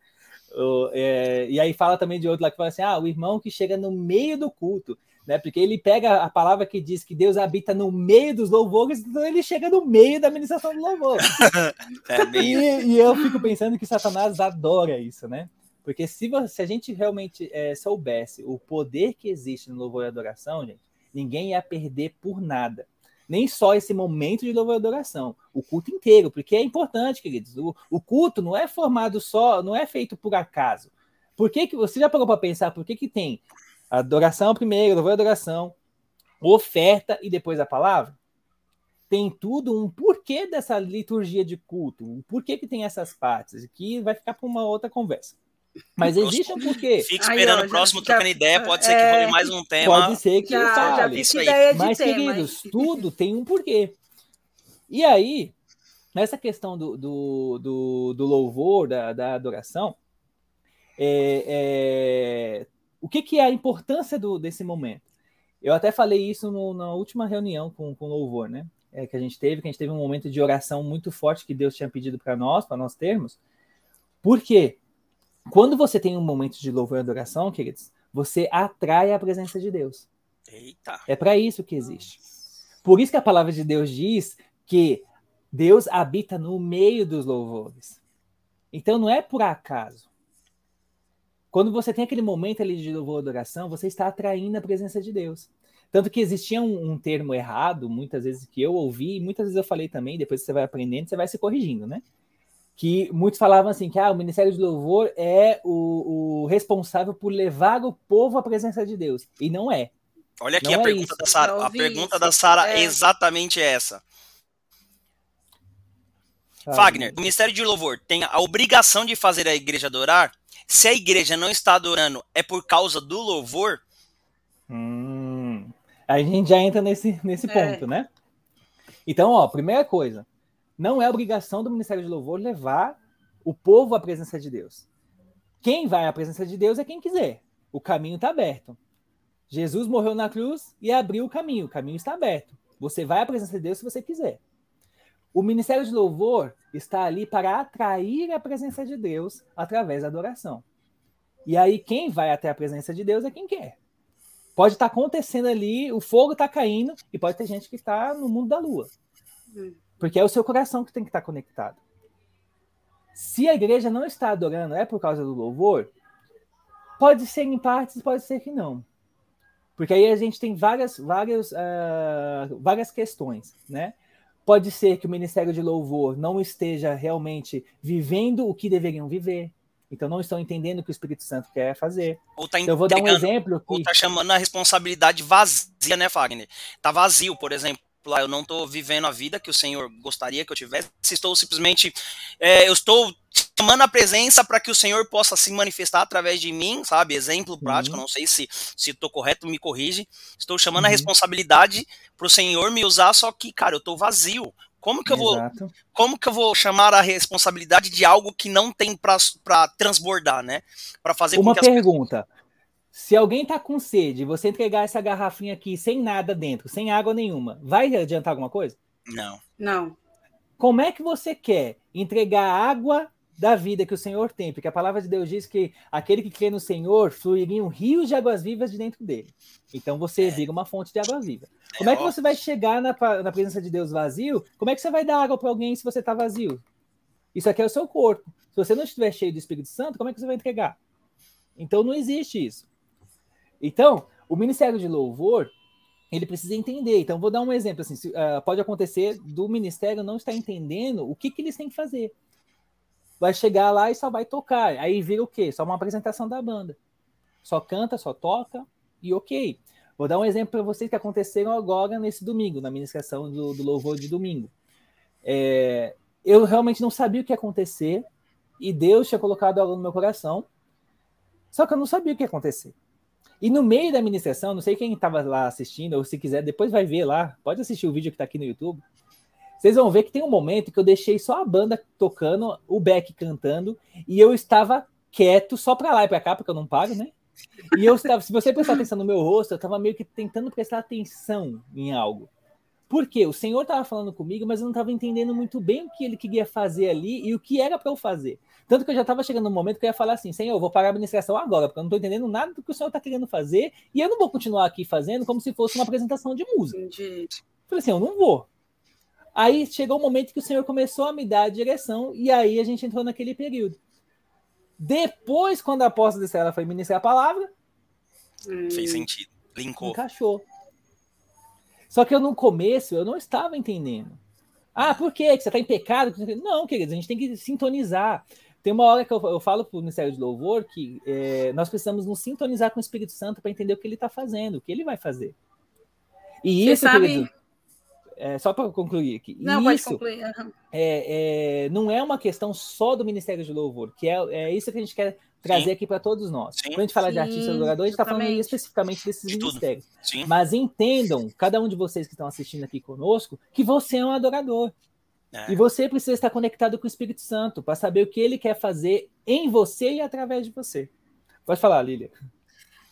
O, é, e aí fala também de outro lá que fala assim: ah, o irmão que chega no meio do culto, né? Porque ele pega a palavra que diz que Deus habita no meio dos louvores, então ele chega no meio da ministração do louvor. é, e, e, eu fico pensando que Satanás adora isso, né? Porque se, você, se a gente realmente é, soubesse o poder que existe no louvor e adoração, gente, ninguém ia perder por nada nem só esse momento de louvor e adoração, o culto inteiro, porque é importante, queridos. O, o culto não é formado só, não é feito por acaso. Por que, que você já parou para pensar por que, que tem adoração primeiro, louvor e adoração, oferta e depois a palavra? Tem tudo um porquê dessa liturgia de culto, um porquê que tem essas partes, que vai ficar para uma outra conversa. Mas existe um porquê.
Fica esperando Aí, ó, o próximo já, trocando ideia, pode ser é, que role mais um tema.
Pode ser que já, fale.
Já ideia de
Mas, tema. queridos, tudo tem um porquê. E aí, nessa questão do, do, do, do louvor, da, da adoração, é, é, o que, que é a importância do, desse momento? Eu até falei isso no, na última reunião com, com louvor, né? É, que a gente teve, que a gente teve um momento de oração muito forte que Deus tinha pedido para nós, para nós termos. Por quê? Quando você tem um momento de louvor e adoração, queridos, você atrai a presença de Deus.
Eita.
É para isso que existe. Por isso que a palavra de Deus diz que Deus habita no meio dos louvores. Então não é por acaso. Quando você tem aquele momento ali de louvor e adoração, você está atraindo a presença de Deus. Tanto que existia um, um, termo errado, muitas vezes que eu ouvi, e muitas vezes eu falei também, depois você vai aprendendo, você vai se corrigindo, né? Que muitos falavam assim que ah, o Ministério de Louvor é o, o responsável por levar o povo à presença de Deus. E não é.
Olha aqui não a, é pergunta da Sara. a pergunta isso. da Sara é. é exatamente essa. Ah, Fagner, o Ministério de Louvor tem a obrigação de fazer a igreja adorar? Se a igreja não está adorando, é por causa do louvor?
Hum, a gente já entra nesse, nesse é. ponto, né? Então, ó, primeira coisa, não é obrigação do Ministério de Louvor levar o povo à presença de Deus. Quem vai à presença de Deus é quem quiser. O caminho está aberto. Jesus morreu na cruz e abriu o caminho. O caminho está aberto. Você vai à presença de Deus se você quiser. O ministério de louvor está ali para atrair a presença de Deus através da adoração. E aí, quem vai até a presença de Deus é quem quer. Pode estar acontecendo ali, o fogo está caindo, e pode ter gente que está no mundo da lua. Porque é o seu coração que tem que estar conectado. Se a igreja não está adorando, é por causa do louvor? Pode ser em partes, pode ser que não. Porque aí a gente tem várias, várias, uh, várias questões, né? Pode ser que o Ministério de Louvor não esteja realmente vivendo o que deveriam viver. Então não estão entendendo o que o Espírito Santo quer fazer.
Ou tá então, eu vou dar um exemplo. Que... Ou tá chamando a responsabilidade vazia, né, Fagner? Tá vazio, por exemplo. Lá, eu não estou vivendo a vida que o Senhor gostaria que eu tivesse. Estou simplesmente, é, eu estou chamando a presença para que o Senhor possa se manifestar através de mim, sabe? Exemplo prático, uhum. não sei se se estou correto, me corrige. Estou chamando uhum. a responsabilidade para o Senhor me usar, só que, cara, eu estou vazio. Como que eu vou, como que eu vou chamar a responsabilidade de algo que não tem para transbordar, né? Para fazer
Uma pergunta. Pessoas... Se alguém está com sede, você entregar essa garrafinha aqui sem nada dentro, sem água nenhuma, vai adiantar alguma coisa?
Não.
Não.
Como é que você quer entregar água da vida que o Senhor tem, porque a palavra de Deus diz que aquele que crê no Senhor fluiriam rios de águas vivas de dentro dele. Então você é. vira uma fonte de água viva. Como é que você vai chegar na, na presença de Deus vazio? Como é que você vai dar água para alguém se você está vazio? Isso aqui é o seu corpo. Se você não estiver cheio do Espírito Santo, como é que você vai entregar? Então não existe isso. Então, o ministério de louvor, ele precisa entender. Então, vou dar um exemplo. Assim, se, uh, pode acontecer do ministério não estar entendendo o que, que eles têm que fazer vai chegar lá e só vai tocar. Aí vira o quê? Só uma apresentação da banda. Só canta, só toca e ok. Vou dar um exemplo para vocês que aconteceram agora nesse domingo, na ministração do, do louvor de domingo. É, eu realmente não sabia o que ia acontecer e Deus tinha colocado algo no meu coração, só que eu não sabia o que ia acontecer. E no meio da ministração, não sei quem estava lá assistindo, ou se quiser, depois vai ver lá, pode assistir o vídeo que está aqui no YouTube. Vocês vão ver que tem um momento que eu deixei só a banda tocando, o Beck cantando, e eu estava quieto só para lá e para cá, porque eu não pago, né? E eu estava, se você prestar atenção no meu rosto, eu estava meio que tentando prestar atenção em algo. Por quê? O Senhor estava falando comigo, mas eu não estava entendendo muito bem o que ele queria fazer ali e o que era para eu fazer. Tanto que eu já estava chegando no momento que eu ia falar assim: Senhor, eu vou parar a administração agora, porque eu não estou entendendo nada do que o Senhor está querendo fazer e eu não vou continuar aqui fazendo como se fosse uma apresentação de música. Entendi. Falei assim: eu não vou. Aí chegou o um momento que o Senhor começou a me dar a direção, e aí a gente entrou naquele período. Depois, quando a apóstola de ela foi ministrar a palavra.
Fez sentido. Linkou.
Encaixou. Só que eu no começo eu não estava entendendo. Ah, por quê? Que você está em pecado? Não, queridos, a gente tem que sintonizar. Tem uma hora que eu, eu falo para o Ministério de Louvor que é, nós precisamos nos sintonizar com o Espírito Santo para entender o que ele está fazendo, o que ele vai fazer. E isso, sabe... querido, é, só para concluir aqui. Não, isso concluir. Uhum. É, é, não é uma questão só do Ministério de Louvor, que é, é isso que a gente quer trazer Sim. aqui para todos nós. Sim. Quando a gente fala Sim, de artista adorador, a gente está falando especificamente desses de ministérios. Mas entendam, cada um de vocês que estão assistindo aqui conosco, que você é um adorador. É. E você precisa estar conectado com o Espírito Santo para saber o que ele quer fazer em você e através de você. Pode falar, Lília.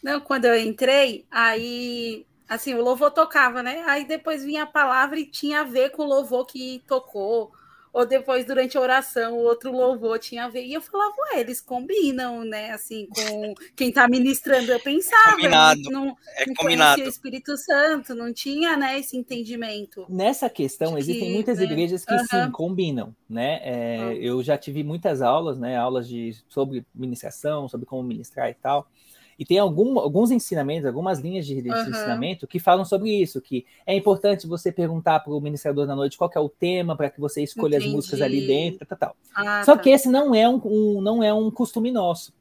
Não, quando eu entrei, aí Assim, o louvor tocava, né? Aí depois vinha a palavra e tinha a ver com o louvor que tocou. Ou depois, durante a oração, o outro louvor tinha a ver. E eu falava, ué, eles combinam, né? Assim, com quem está ministrando. Eu pensava,
combinado.
não,
é não combinado.
o Espírito Santo, não tinha, né, esse entendimento.
Nessa questão, existem que, muitas né? igrejas que sim, combinam, né? É, uhum. Eu já tive muitas aulas, né? Aulas de, sobre ministração, sobre como ministrar e tal. E tem algum, alguns ensinamentos, algumas linhas de, de uhum. ensinamento que falam sobre isso, que é importante você perguntar para o ministrador da noite qual é o tema para que você escolha Entendi. as músicas ali dentro, tal, tal. Ah, Só tá. que esse não é um, um, não é um costume nosso.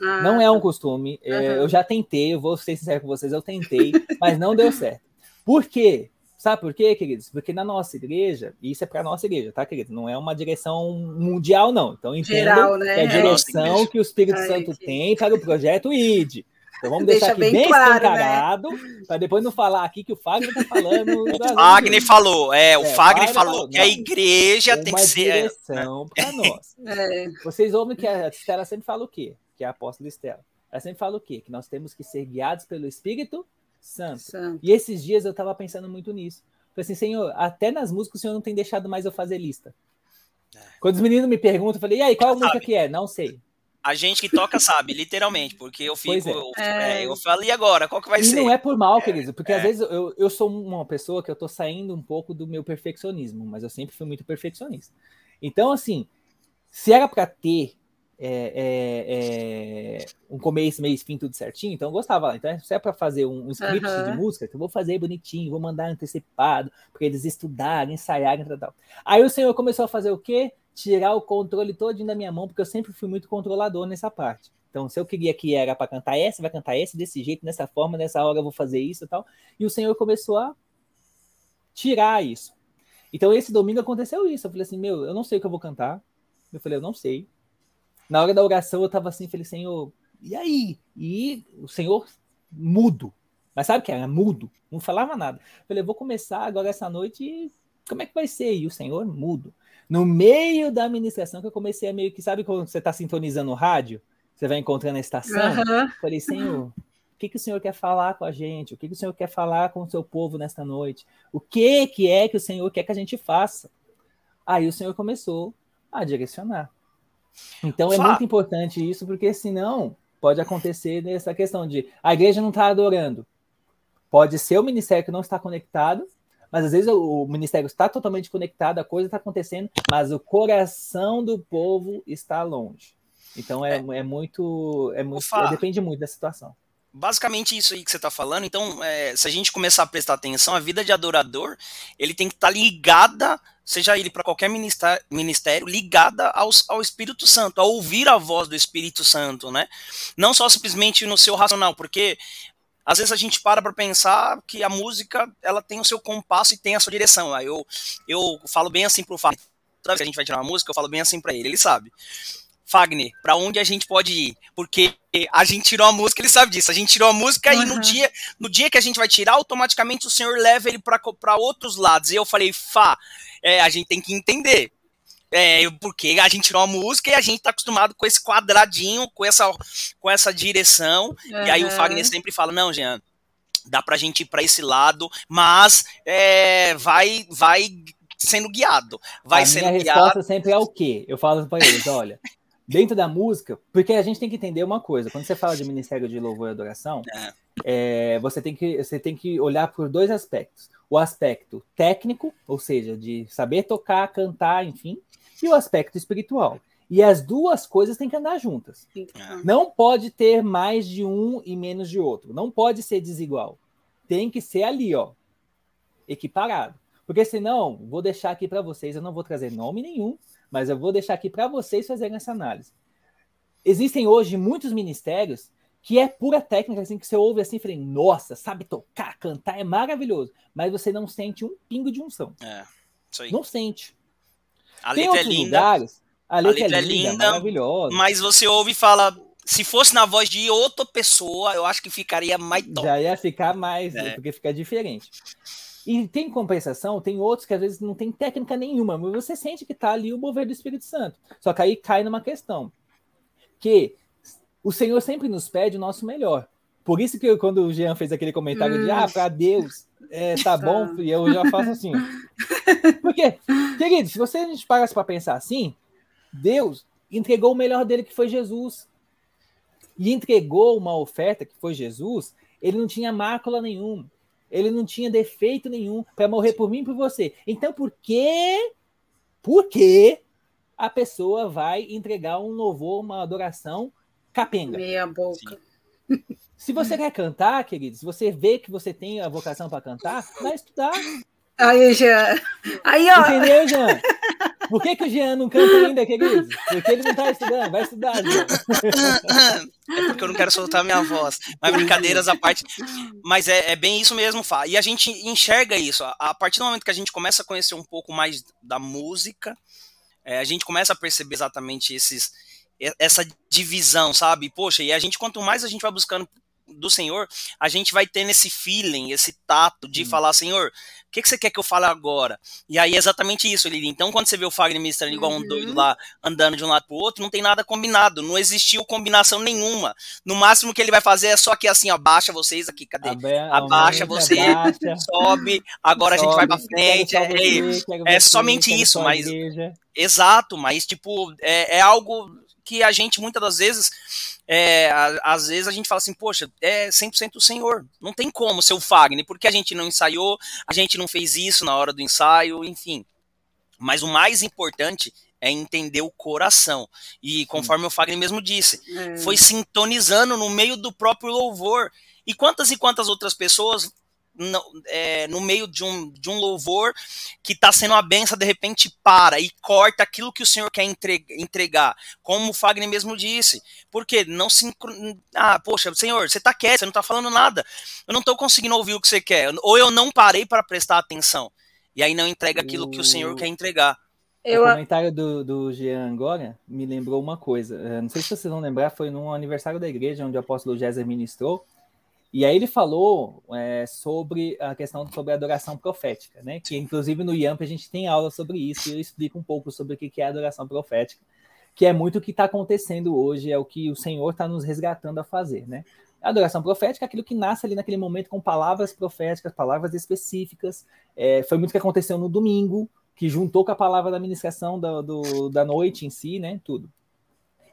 Ah, não é um tá. costume. Uhum. É, eu já tentei, eu vou ser sincero com vocês, eu tentei, mas não deu certo. Por quê? Sabe por quê, queridos? Porque na nossa igreja, e isso é para nossa igreja, tá, querido? Não é uma direção mundial, não. Então, entenda né? que é a direção que o Espírito Ai, Santo que... tem para o projeto ID. Então vamos deixar Deixa aqui bem, bem claro, escancarado, né? para depois não falar aqui que o Fagner está falando.
O Fagner falou, é, o é, Fagner falou, falou que a igreja tem que ser.
Uma é, direção é, para nós. É. Vocês ouvem que a Estela sempre fala o quê? Que é a apóstola Estela. Ela sempre fala o quê? Que nós temos que ser guiados pelo Espírito Santo. Santo. E esses dias eu estava pensando muito nisso. Falei assim, Senhor, até nas músicas o Senhor não tem deixado mais eu fazer lista. É. Quando os meninos me perguntam, eu falei, e aí, qual a música que é? Não sei.
A gente que toca sabe, literalmente, porque eu fico, é. eu, é, eu falo, e agora? Qual que vai
e
ser?
não é por mal, querido, porque às vezes eu, eu sou uma pessoa que eu tô saindo um pouco do meu perfeccionismo, mas eu sempre fui muito perfeccionista. Então, assim, se era para ter é, é, é, um começo, meio, fim, tudo certinho, então eu gostava. Então, se é para fazer um, um script uhum. de música, então eu vou fazer bonitinho, vou mandar antecipado, para eles estudarem, ensaiarem e tal. Aí o senhor começou a fazer o quê? Tirar o controle todo da minha mão, porque eu sempre fui muito controlador nessa parte. Então, se eu queria que era para cantar essa, vai cantar essa desse jeito, nessa forma, nessa hora eu vou fazer isso e tal. E o senhor começou a tirar isso. Então, esse domingo aconteceu isso. Eu falei assim: meu, eu não sei o que eu vou cantar. Eu falei, eu não sei na hora da oração eu tava assim, falei, Senhor, e aí? E o Senhor mudo. Mas sabe o que era? Mudo. Não falava nada. Falei, vou começar agora essa noite e como é que vai ser? E o Senhor mudo. No meio da administração que eu comecei a meio que, sabe quando você está sintonizando o rádio? Você vai encontrando a estação? Uhum. Falei, Senhor, o que, que o Senhor quer falar com a gente? O que, que o Senhor quer falar com o seu povo nesta noite? O que, que é que o Senhor quer que a gente faça? Aí o Senhor começou a direcionar. Então é muito importante isso, porque senão pode acontecer nessa questão de a igreja não está adorando. Pode ser o ministério que não está conectado, mas às vezes o, ministério está totalmente conectado, a coisa está acontecendo, mas o coração do povo está longe. Então é, é, é muito. É muito é, depende muito da situação
basicamente isso aí que você está falando. Então, é, se a gente começar a prestar atenção, a vida de adorador, ele tem que estar tá ligada, seja ele para qualquer ministério, ligada ao, ao Espírito Santo, a ouvir a voz do Espírito Santo, né? Não só simplesmente no seu racional, porque às vezes a gente para para pensar que a música ela tem o seu compasso e tem a sua direção. Aí eu, eu falo bem assim pro Fábio, toda vez que a gente vai tirar uma música, eu falo bem assim para ele, ele sabe. Fagner, para onde a gente pode ir? Porque a gente tirou a música, ele sabe disso. A gente tirou a música uhum. e no dia, no dia que a gente vai tirar, automaticamente o senhor leva ele para outros lados. E eu falei, Fá, é, a gente tem que entender. É, porque a gente tirou a música e a gente tá acostumado com esse quadradinho, com essa, com essa direção. Uhum. E aí o Fagner sempre fala: não, Jean, dá pra gente ir para esse lado, mas é, vai, vai sendo guiado. Vai
a
sendo
minha guiado. resposta sempre é o quê? Eu falo para eles: olha dentro da música, porque a gente tem que entender uma coisa, quando você fala de ministério de louvor e adoração, é. É, você, tem que, você tem que olhar por dois aspectos. O aspecto técnico, ou seja, de saber tocar, cantar, enfim, e o aspecto espiritual. E as duas coisas têm que andar juntas. É. Não pode ter mais de um e menos de outro. Não pode ser desigual. Tem que ser ali, ó, equiparado. Porque senão, vou deixar aqui para vocês, eu não vou trazer nome nenhum, mas eu vou deixar aqui para vocês fazerem essa análise. Existem hoje muitos ministérios que é pura técnica, assim, que você ouve assim e fala, nossa, sabe tocar, cantar, é maravilhoso, mas você não sente um pingo de unção. É, isso aí. Não sente.
A Tem letra é linda. Lugares,
a letra, a letra é, linda, é linda, maravilhosa.
Mas você ouve e fala, se fosse na voz de outra pessoa, eu acho que ficaria mais top.
Já ia ficar mais, é. porque fica diferente. E tem compensação, tem outros que às vezes não tem técnica nenhuma, mas você sente que está ali o mover do Espírito Santo. Só que aí cai numa questão que o Senhor sempre nos pede o nosso melhor. Por isso que quando o Jean fez aquele comentário hum. de ah, para Deus, é, tá, tá bom, e eu já faço assim. Porque, querido, se você a gente parasse para pensar assim, Deus entregou o melhor dele que foi Jesus. E entregou uma oferta que foi Jesus, ele não tinha mácula nenhuma. Ele não tinha defeito nenhum para morrer por mim e por você. Então, por que, por que a pessoa vai entregar um louvor, uma adoração capenga?
Meia boca.
Se você quer cantar, querido, se você vê que você tem a vocação para cantar, vai estudar.
Aí, Jean. Aí, ó.
Entendeu, Jean? Por que, que o Jean não canta ainda, querido? Porque ele não está estudando. Vai estudar, Jean.
É porque eu não quero soltar minha voz. Mas brincadeiras à parte. Mas é, é bem isso mesmo, Fá. E a gente enxerga isso. A partir do momento que a gente começa a conhecer um pouco mais da música, é, a gente começa a perceber exatamente esses, essa divisão, sabe? Poxa, e a gente, quanto mais a gente vai buscando do Senhor, a gente vai tendo esse feeling, esse tato de hum. falar, Senhor, o que, que você quer que eu fale agora? E aí é exatamente isso, Lili. Então, quando você vê o Fagner ministrando igual um doido uhum. lá, andando de um lado pro outro, não tem nada combinado, não existiu combinação nenhuma. No máximo que ele vai fazer é só que assim, abaixa vocês aqui, cadê? abaixa você, abaixa, sobe, agora sobe, a gente vai pra frente. É, você, é, é somente isso, mas. Igreja. Exato, mas tipo, é, é algo que a gente muitas das vezes, é, às vezes a gente fala assim, poxa, é 100% o Senhor, não tem como ser o Fagner, porque a gente não ensaiou, a gente não fez isso na hora do ensaio, enfim. Mas o mais importante é entender o coração. E conforme o Fagner mesmo disse, é. foi sintonizando no meio do próprio louvor. E quantas e quantas outras pessoas no, é, no meio de um, de um louvor que está sendo uma benção, de repente para e corta aquilo que o Senhor quer entregar, como o Fagner mesmo disse. Porque não se. Ah, poxa, Senhor, você está quieto, você não está falando nada. Eu não estou conseguindo ouvir o que você quer. Ou eu não parei para prestar atenção. E aí não entrega aquilo que o Senhor quer entregar.
Eu... O comentário do, do Jean agora me lembrou uma coisa. Eh, não sei se vocês vão lembrar, foi no aniversário da igreja onde o apóstolo Jéssica ministrou. E aí ele falou é, sobre a questão sobre a adoração profética, né? Que inclusive no IAMP a gente tem aula sobre isso e eu explico um pouco sobre o que é adoração profética, que é muito o que está acontecendo hoje, é o que o Senhor está nos resgatando a fazer, né? A adoração profética é aquilo que nasce ali naquele momento com palavras proféticas, palavras específicas. É, foi muito o que aconteceu no domingo, que juntou com a palavra da ministração da, do, da noite em si, né? Tudo.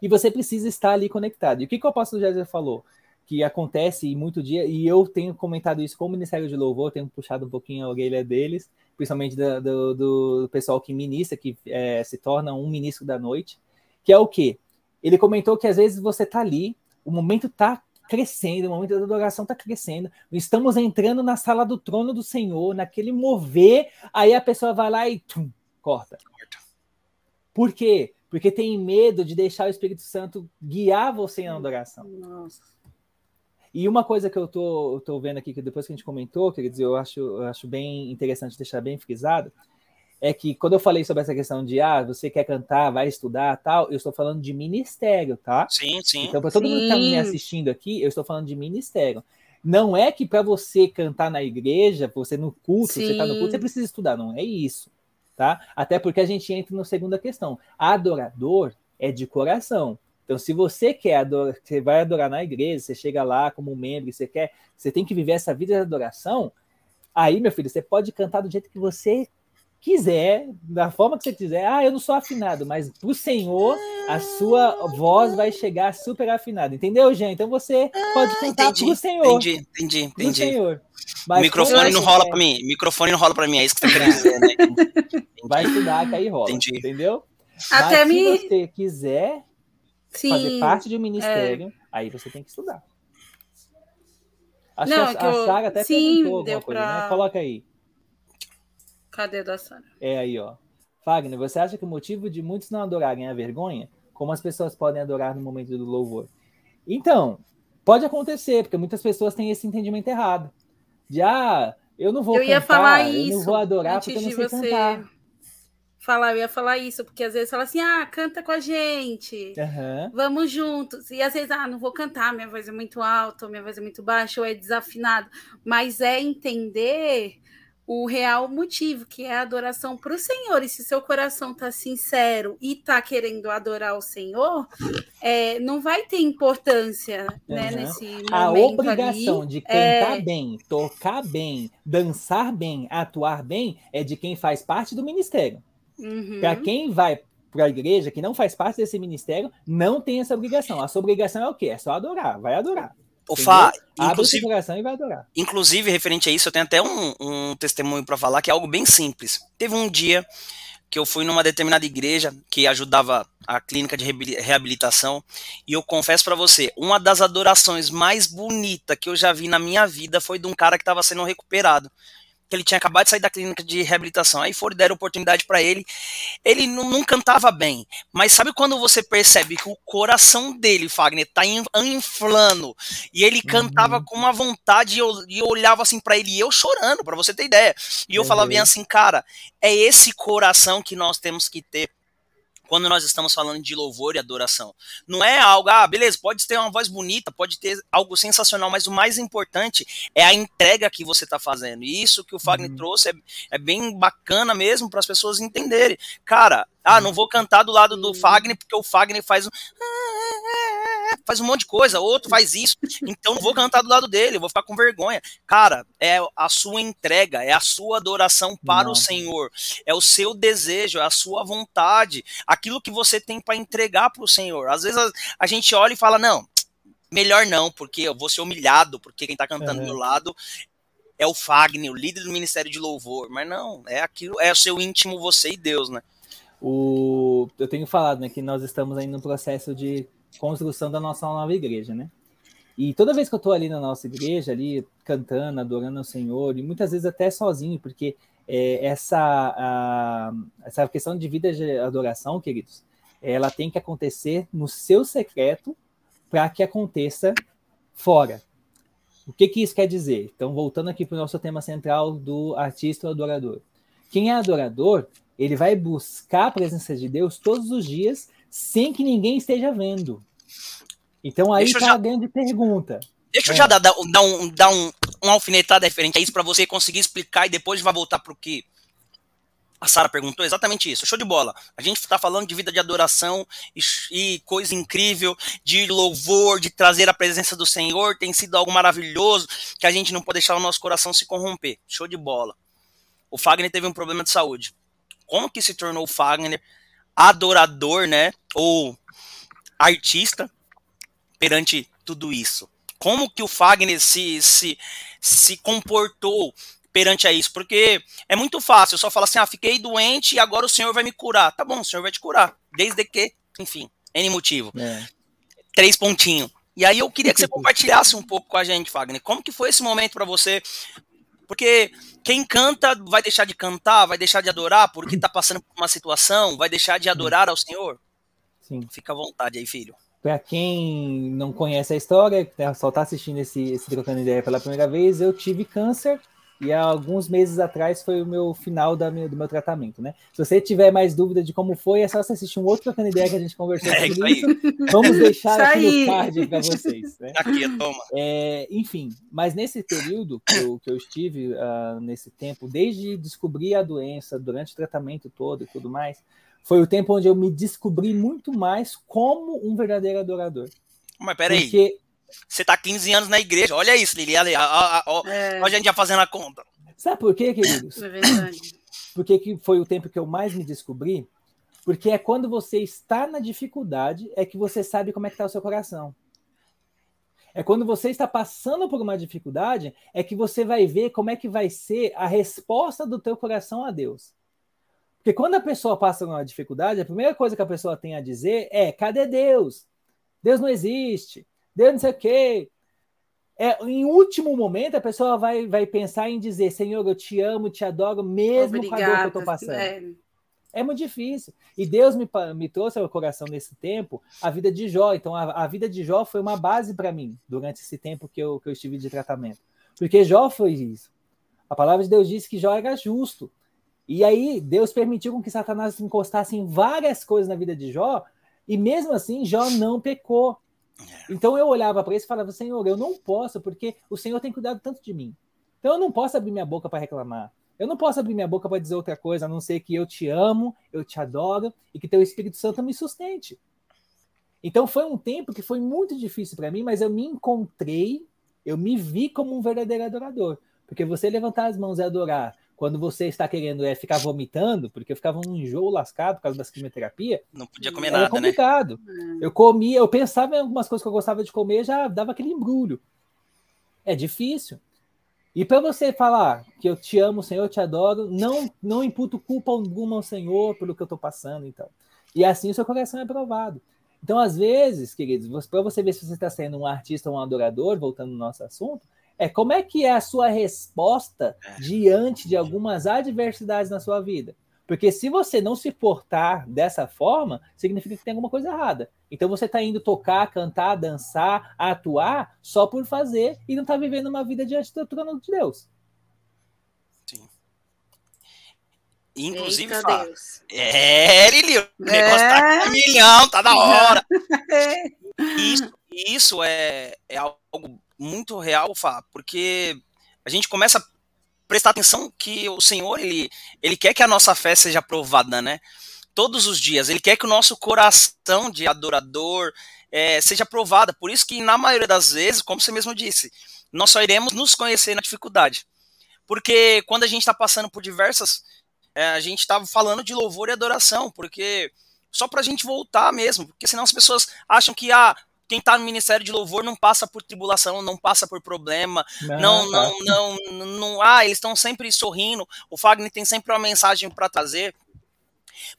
E você precisa estar ali conectado. E o que, que o apóstolo Jesus falou? Que acontece muito dia, e eu tenho comentado isso com o Ministério de Louvor, tenho puxado um pouquinho a orelha deles, principalmente do, do, do pessoal que ministra, que é, se torna um ministro da noite, que é o quê? Ele comentou que às vezes você está ali, o momento está crescendo, o momento da adoração está crescendo, estamos entrando na sala do trono do Senhor, naquele mover, aí a pessoa vai lá e tum, corta. Por quê? Porque tem medo de deixar o Espírito Santo guiar você na adoração. Nossa. E uma coisa que eu tô, tô vendo aqui, que depois que a gente comentou, quer dizer, eu acho, eu acho bem interessante deixar bem frisado, é que quando eu falei sobre essa questão de, ah, você quer cantar, vai estudar tal, eu estou falando de ministério, tá?
Sim, sim.
Então, para todo sim. mundo que está me assistindo aqui, eu estou falando de ministério. Não é que para você cantar na igreja, você no culto, sim. você está no culto, você precisa estudar, não é isso, tá? Até porque a gente entra na segunda questão. Adorador é de coração. Então, se você quer adorar, você vai adorar na igreja, você chega lá como membro, você quer, você tem que viver essa vida de adoração, aí, meu filho, você pode cantar do jeito que você quiser, da forma que você quiser. Ah, eu não sou afinado, mas pro Senhor a sua voz vai chegar super afinada. Entendeu, Jean? Então você pode ah, cantar entendi, pro Senhor.
Entendi, entendi, entendi. Senhor. Mas, o microfone não rola para mim. microfone não rola para mim, é isso que você quer dizer, né?
Vai estudar que aí rola, entendi. entendeu?
Até
mas
me...
se você quiser, Sim, fazer parte de um ministério, é. aí você tem que estudar. Acho não, que a, a eu... Sara até Sim, perguntou alguma coisa, pra... né? Coloca aí.
Cadê da Sara?
É aí, ó. Fagner, você acha que o motivo de muitos não adorarem é a vergonha? Como as pessoas podem adorar no momento do louvor? Então, pode acontecer, porque muitas pessoas têm esse entendimento errado. De, ah, eu não vou eu cantar, ia falar isso eu não vou adorar porque eu não sei você... cantar
falar, eu ia falar isso, porque às vezes fala assim, ah, canta com a gente, uhum. vamos juntos. E às vezes, ah, não vou cantar, minha voz é muito alta, minha voz é muito baixa, ou é desafinado. Mas é entender o real motivo, que é a adoração para o Senhor. E se seu coração está sincero e está querendo adorar o Senhor, é, não vai ter importância uhum. né, nesse momento.
A obrigação ali, de cantar é... bem, tocar bem, dançar bem, atuar bem, é de quem faz parte do ministério. Uhum. Para quem vai para a igreja, que não faz parte desse ministério, não tem essa obrigação. A sua obrigação é o quê? É só adorar, vai adorar.
O Fá,
inclusive, e vai adorar.
inclusive, referente a isso, eu tenho até um, um testemunho para falar que é algo bem simples. Teve um dia que eu fui numa determinada igreja que ajudava a clínica de reabilitação e eu confesso para você, uma das adorações mais bonitas que eu já vi na minha vida foi de um cara que estava sendo recuperado que ele tinha acabado de sair da clínica de reabilitação. Aí foram deram oportunidade para ele. Ele não, não, cantava bem, mas sabe quando você percebe que o coração dele, Fagner, tá inflando e ele cantava uhum. com uma vontade e eu, e eu olhava assim para ele e eu chorando, para você ter ideia. E eu uhum. falava bem assim, cara, é esse coração que nós temos que ter quando nós estamos falando de louvor e adoração. Não é algo, ah, beleza, pode ter uma voz bonita, pode ter algo sensacional, mas o mais importante é a entrega que você está fazendo. E isso que o Fagner uhum. trouxe é, é, bem bacana mesmo para as pessoas entenderem. Cara, ah, não vou cantar do lado do Fagner porque o Fagner faz um faz um monte de coisa, outro faz isso, então não vou cantar do lado dele, vou ficar com vergonha. Cara, é a sua entrega, é a sua adoração para não. o Senhor, é o seu desejo, é a sua vontade, aquilo que você tem para entregar para o Senhor. Às vezes a, a, gente olha e fala, não, melhor não, porque eu vou ser humilhado, porque quem está cantando do meu lado é o Fagner, o líder do Ministério de Louvor, mas não, é aquilo, é o seu íntimo você e Deus, né?
O, eu tenho falado né, que nós estamos aí no processo de construção da nossa nova igreja, né? E toda vez que eu estou ali na nossa igreja, ali cantando, adorando ao Senhor, e muitas vezes até sozinho, porque é, essa, a, essa questão de vida de adoração, queridos, ela tem que acontecer no seu secreto para que aconteça fora. O que, que isso quer dizer? Então, voltando aqui para o nosso tema central do artista ou adorador. Quem é adorador, ele vai buscar a presença de Deus todos os dias sem que ninguém esteja vendo. Então aí está já... a grande pergunta.
Deixa eu já dar, dar, um, dar um, uma alfinetada referente a isso para você conseguir explicar e depois vai voltar para o que a Sara perguntou exatamente isso. Show de bola. A gente está falando de vida de adoração e, e, coisa incrível, de louvor, de trazer a presença do Senhor. Tem sido algo maravilhoso que a gente não pode deixar o nosso coração se corromper. Show de bola. O Fagner teve um problema de saúde. Como que se tornou o Fagner adorador, né? Ou artista perante tudo isso? Como que o Fagner se, se, se comportou perante a isso? Porque é muito fácil, eu só falo assim, ah, fiquei doente e agora o Senhor vai me curar. Tá bom, o Senhor vai te curar, desde que, enfim, N motivo. É. Três pontinhos. E aí eu queria que você compartilhasse um pouco com a gente, Fagner. Como que foi esse momento para você? Porque quem canta vai deixar de cantar, vai deixar de adorar porque está passando por uma situação, vai deixar de adorar ao Senhor? Sim. Fica à vontade aí, filho.
Para quem não conhece a história, né, só está assistindo esse, esse Trocando Ideia pela primeira vez, eu tive câncer e há alguns meses atrás foi o meu final da minha, do meu tratamento, né? Se você tiver mais dúvida de como foi, é só você assistir um outro trocando ideia que a gente conversou é, sobre isso. Vamos deixar aqui no card para vocês. Né?
Aqui, toma.
É, enfim, mas nesse período que eu, que eu estive, uh, nesse tempo, desde descobrir a doença, durante o tratamento todo e tudo mais, foi o tempo onde eu me descobri muito mais como um verdadeiro adorador.
Mas peraí. Porque você tá 15 anos na igreja. Olha isso, Lili. Olha, olha, olha, é. a gente já fazendo a conta.
Sabe por quê, queridos? É verdade. Porque que foi o tempo que eu mais me descobri? Porque é quando você está na dificuldade é que você sabe como é que está o seu coração. É quando você está passando por uma dificuldade é que você vai ver como é que vai ser a resposta do teu coração a Deus. Porque quando a pessoa passa por uma dificuldade, a primeira coisa que a pessoa tem a dizer é: cadê Deus? Deus não existe. Deus não sei o quê. É, em último momento, a pessoa vai, vai pensar em dizer: Senhor, eu te amo, te adoro, mesmo Obrigada. com a dor que eu estou passando. É. é. muito difícil. E Deus me, me trouxe ao coração nesse tempo a vida de Jó. Então, a, a vida de Jó foi uma base para mim durante esse tempo que eu, que eu estive de tratamento. Porque Jó foi isso. A palavra de Deus disse que Jó era justo. E aí, Deus permitiu com que Satanás encostasse em várias coisas na vida de Jó, e mesmo assim, Jó não pecou. É. Então eu olhava para isso e falava, Senhor, eu não posso, porque o Senhor tem cuidado tanto de mim. Então eu não posso abrir minha boca para reclamar. Eu não posso abrir minha boca para dizer outra coisa, a não ser que eu te amo, eu te adoro e que teu Espírito Santo me sustente. Então foi um tempo que foi muito difícil para mim, mas eu me encontrei, eu me vi como um verdadeiro adorador. Porque você levantar as mãos e adorar quando você está querendo é, ficar vomitando, porque eu ficava um enjoo lascado por causa da quimioterapia.
Não podia comer nada,
complicado. né? Eu comia, eu pensava em algumas coisas que eu gostava de comer, já dava aquele embrulho. É difícil. E para você falar que eu te amo, Senhor, eu te adoro, não não imputo culpa alguma ao Senhor pelo que eu estou passando, então. E assim o seu coração é provado. Então, às vezes, queridos, para você ver se você está sendo um artista ou um adorador, voltando no nosso assunto, é como é que é a sua resposta é. diante de algumas adversidades na sua vida. Porque se você não se portar dessa forma, significa que tem alguma coisa errada. Então você está indo tocar, cantar, dançar, atuar só por fazer e não está vivendo uma vida diante do trono de Deus.
Sim. Inclusive, Eita fala, Deus. é, Lili, o negócio tá é. tá milhão, tá da hora. É. Isso, isso é, é algo muito real, Fá, porque a gente começa a prestar atenção que o Senhor, ele, ele quer que a nossa fé seja aprovada, né? Todos os dias. Ele quer que o nosso coração de adorador é, seja aprovada. Por isso que, na maioria das vezes, como você mesmo disse, nós só iremos nos conhecer na dificuldade. Porque quando a gente está passando por diversas. É, a gente estava falando de louvor e adoração, porque só para a gente voltar mesmo, porque senão as pessoas acham que ah, quem está no ministério de louvor não passa por tribulação, não passa por problema, não, não, tá. não, não, ah, eles estão sempre sorrindo. O Fagner tem sempre uma mensagem para trazer.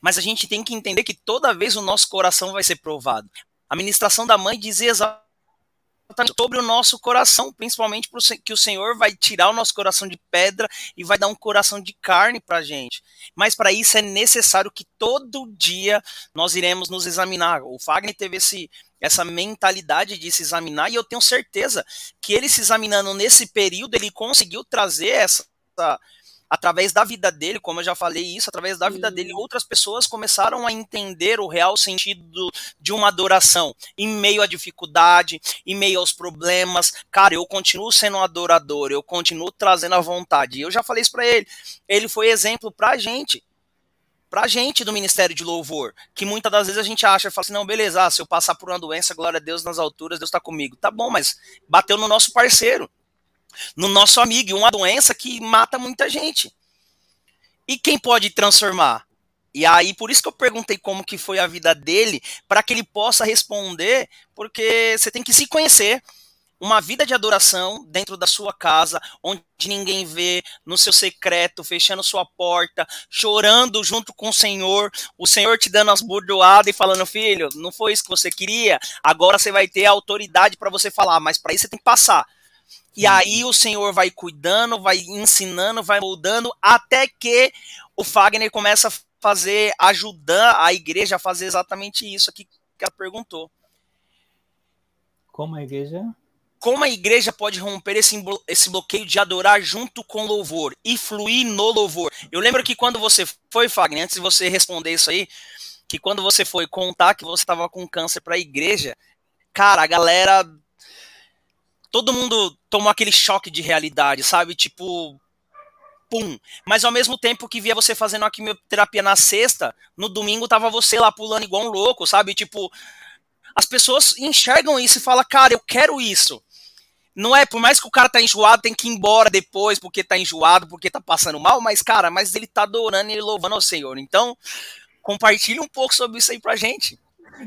Mas a gente tem que entender que toda vez o nosso coração vai ser provado. A ministração da mãe diz exatamente sobre o nosso coração, principalmente que o Senhor vai tirar o nosso coração de pedra e vai dar um coração de carne para gente. Mas para isso é necessário que todo dia nós iremos nos examinar. O Fagner teve esse, essa mentalidade de se examinar, e eu tenho certeza que ele se examinando nesse período, ele conseguiu trazer essa. Através da vida dele, como eu já falei isso, através da vida dele, outras pessoas começaram a entender o real sentido de uma adoração. Em meio à dificuldade, em meio aos problemas. Cara, eu continuo sendo um adorador, eu continuo trazendo a vontade. Eu já falei isso para ele. Ele foi exemplo pra gente pra gente do Ministério de Louvor, que muitas das vezes a gente acha, fala assim, não, beleza, ah, se eu passar por uma doença, glória a Deus nas alturas, Deus está comigo. Tá bom, mas bateu no nosso parceiro, no nosso amigo, uma doença que mata muita gente. E quem pode transformar? E aí, por isso que eu perguntei como que foi a vida dele, para que ele possa responder, porque você tem que se conhecer, uma vida de adoração dentro da sua casa, onde ninguém vê, no seu secreto, fechando sua porta, chorando junto com o Senhor, o Senhor te dando as burdoadas e falando, filho, não foi isso que você queria, agora você vai ter a autoridade para você falar, mas para isso você tem que passar. E aí o Senhor vai cuidando, vai ensinando, vai moldando, até que o Fagner começa a fazer, ajudar a igreja a fazer exatamente isso aqui que ela perguntou.
Como a igreja?
Como a igreja pode romper esse, esse bloqueio de adorar junto com louvor e fluir no louvor. Eu lembro que quando você foi, Fagner, antes de você responder isso aí, que quando você foi contar que você estava com câncer para a igreja, cara, a galera. Todo mundo tomou aquele choque de realidade, sabe? Tipo. Pum. Mas ao mesmo tempo que via você fazendo a quimioterapia na sexta, no domingo tava você lá pulando igual um louco, sabe? Tipo. As pessoas enxergam isso e falam, cara, eu quero isso não é, por mais que o cara tá enjoado, tem que ir embora depois porque tá enjoado, porque tá passando mal, mas, cara, mas ele tá adorando e louvando ao Senhor. Então, compartilhe um pouco sobre isso aí pra gente.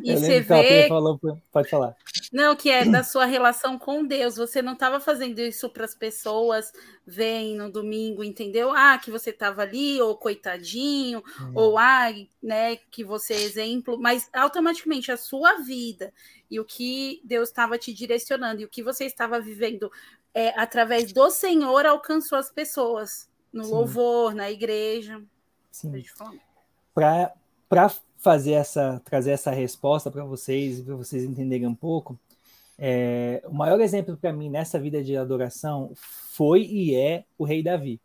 E você vê. Falou, pode falar. Não, que é da sua relação com Deus. Você não estava fazendo isso para as pessoas verem no domingo, entendeu? Ah, que você estava ali, ou coitadinho, hum. ou ah, né, que você é exemplo, mas automaticamente a sua vida e o que Deus estava te direcionando e o que você estava vivendo é, através do Senhor alcançou as pessoas no Sim. louvor, na igreja.
Sim. Para fazer essa, trazer essa resposta para vocês, para vocês entenderem um pouco, é, o maior exemplo para mim nessa vida de adoração foi e é o rei Davi.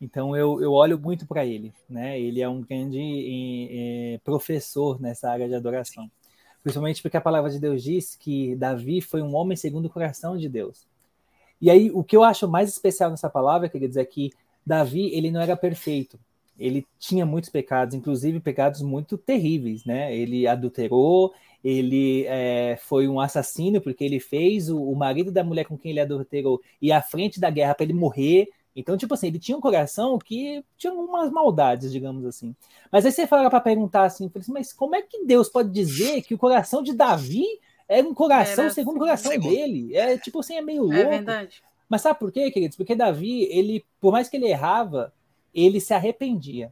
Então eu, eu olho muito para ele, né? Ele é um grande é, professor nessa área de adoração, principalmente porque a palavra de Deus diz que Davi foi um homem segundo o coração de Deus. E aí o que eu acho mais especial nessa palavra, quer dizer, é que Davi ele não era perfeito, ele tinha muitos pecados, inclusive pecados muito terríveis, né? Ele adulterou, ele é, foi um assassino porque ele fez o, o, marido da mulher com quem ele adulterou ir à frente da guerra para ele morrer. Então, tipo assim, ele tinha um coração que tinha umas maldades, digamos assim. Mas aí você fala para perguntar assim, assim, mas como é que Deus pode dizer que o coração de Davi é um coração Era segundo o coração segundo. dele? É tipo assim, é meio é louco. É verdade. Mas sabe por quê, queridos? Porque Davi, ele, por mais que ele errava, ele se arrependia.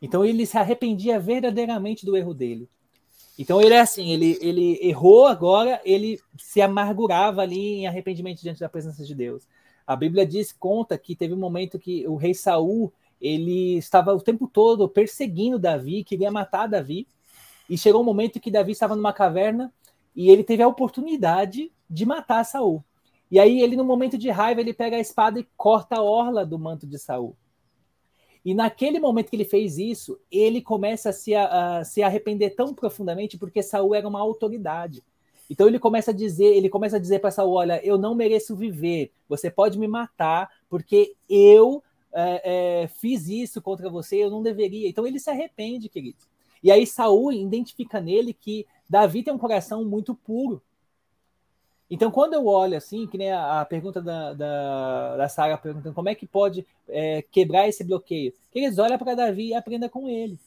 Então ele se arrependia verdadeiramente do erro dele. Então ele é assim, ele, ele errou agora, ele se amargurava ali em arrependimento diante da presença de Deus. A Bíblia diz, conta que teve um momento que o rei Saul, ele estava o tempo todo perseguindo Davi, queria matar Davi, e chegou um momento que Davi estava numa caverna e ele teve a oportunidade de matar Saul. E aí ele no momento de raiva, ele pega a espada e corta a orla do manto de Saul. E naquele momento que ele fez isso, ele começa a se, a, a se arrepender tão profundamente porque Saul era uma autoridade. Então ele começa a dizer, ele começa a dizer para Saul, olha, eu não mereço viver. Você pode me matar porque eu é, é, fiz isso contra você, eu não deveria. Então ele se arrepende, querido. E aí Saul identifica nele que Davi tem um coração muito puro. Então, quando eu olho assim, que nem a, a pergunta da, da, da Sara perguntando como é que pode é, quebrar esse bloqueio, que eles olham para Davi e aprenda com ele.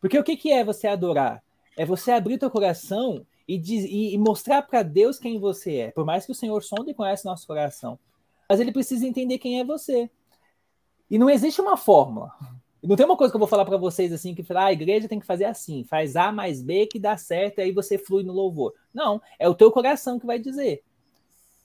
Porque o que, que é você adorar? É você abrir teu coração e, diz, e, e mostrar para Deus quem você é. Por mais que o Senhor sonde e conhece nosso coração. Mas ele precisa entender quem é você. E não existe uma fórmula. Não tem uma coisa que eu vou falar para vocês assim, que ah, a igreja tem que fazer assim, faz A mais B que dá certo, e aí você flui no louvor. Não, é o teu coração que vai dizer.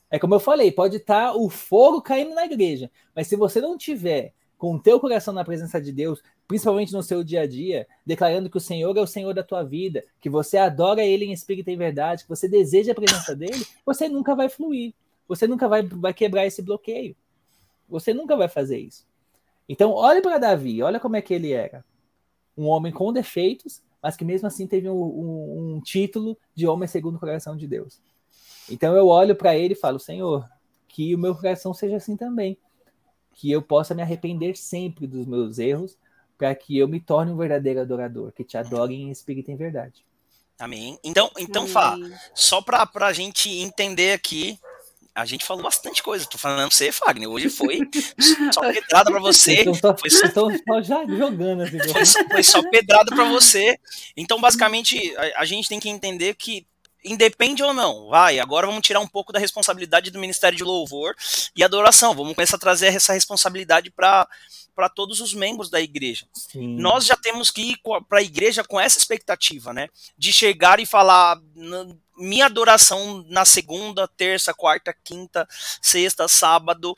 É como eu falei, pode estar tá o fogo caindo na igreja, mas se você não tiver com o teu coração na presença de Deus, principalmente no seu dia a dia, declarando que o Senhor é o Senhor da tua vida, que você adora Ele em espírito e em verdade, que você deseja a presença dele, você nunca vai fluir. Você nunca vai, vai quebrar esse bloqueio. Você nunca vai fazer isso. Então, olhe para Davi, olha como é que ele era. Um homem com defeitos, mas que mesmo assim teve um, um, um título de homem segundo o coração de Deus. Então eu olho para ele e falo, Senhor, que o meu coração seja assim também. Que eu possa me arrepender sempre dos meus erros, para que eu me torne um verdadeiro adorador, que te adore em espírito e em verdade.
Amém. Então, então Fá, só para a gente entender aqui a gente falou bastante coisa. Tô falando pra você, Fagner. Hoje foi só pedrada pra você.
Então,
só,
foi só, já jogando. Assim,
foi, só, foi só pedrada pra você. Então, basicamente, a, a gente tem que entender que independe ou não, vai, agora vamos tirar um pouco da responsabilidade do Ministério de Louvor e Adoração, vamos começar a trazer essa responsabilidade para para todos os membros da igreja. Sim. Nós já temos que ir para a igreja com essa expectativa, né? De chegar e falar minha adoração na segunda, terça, quarta, quinta, sexta, sábado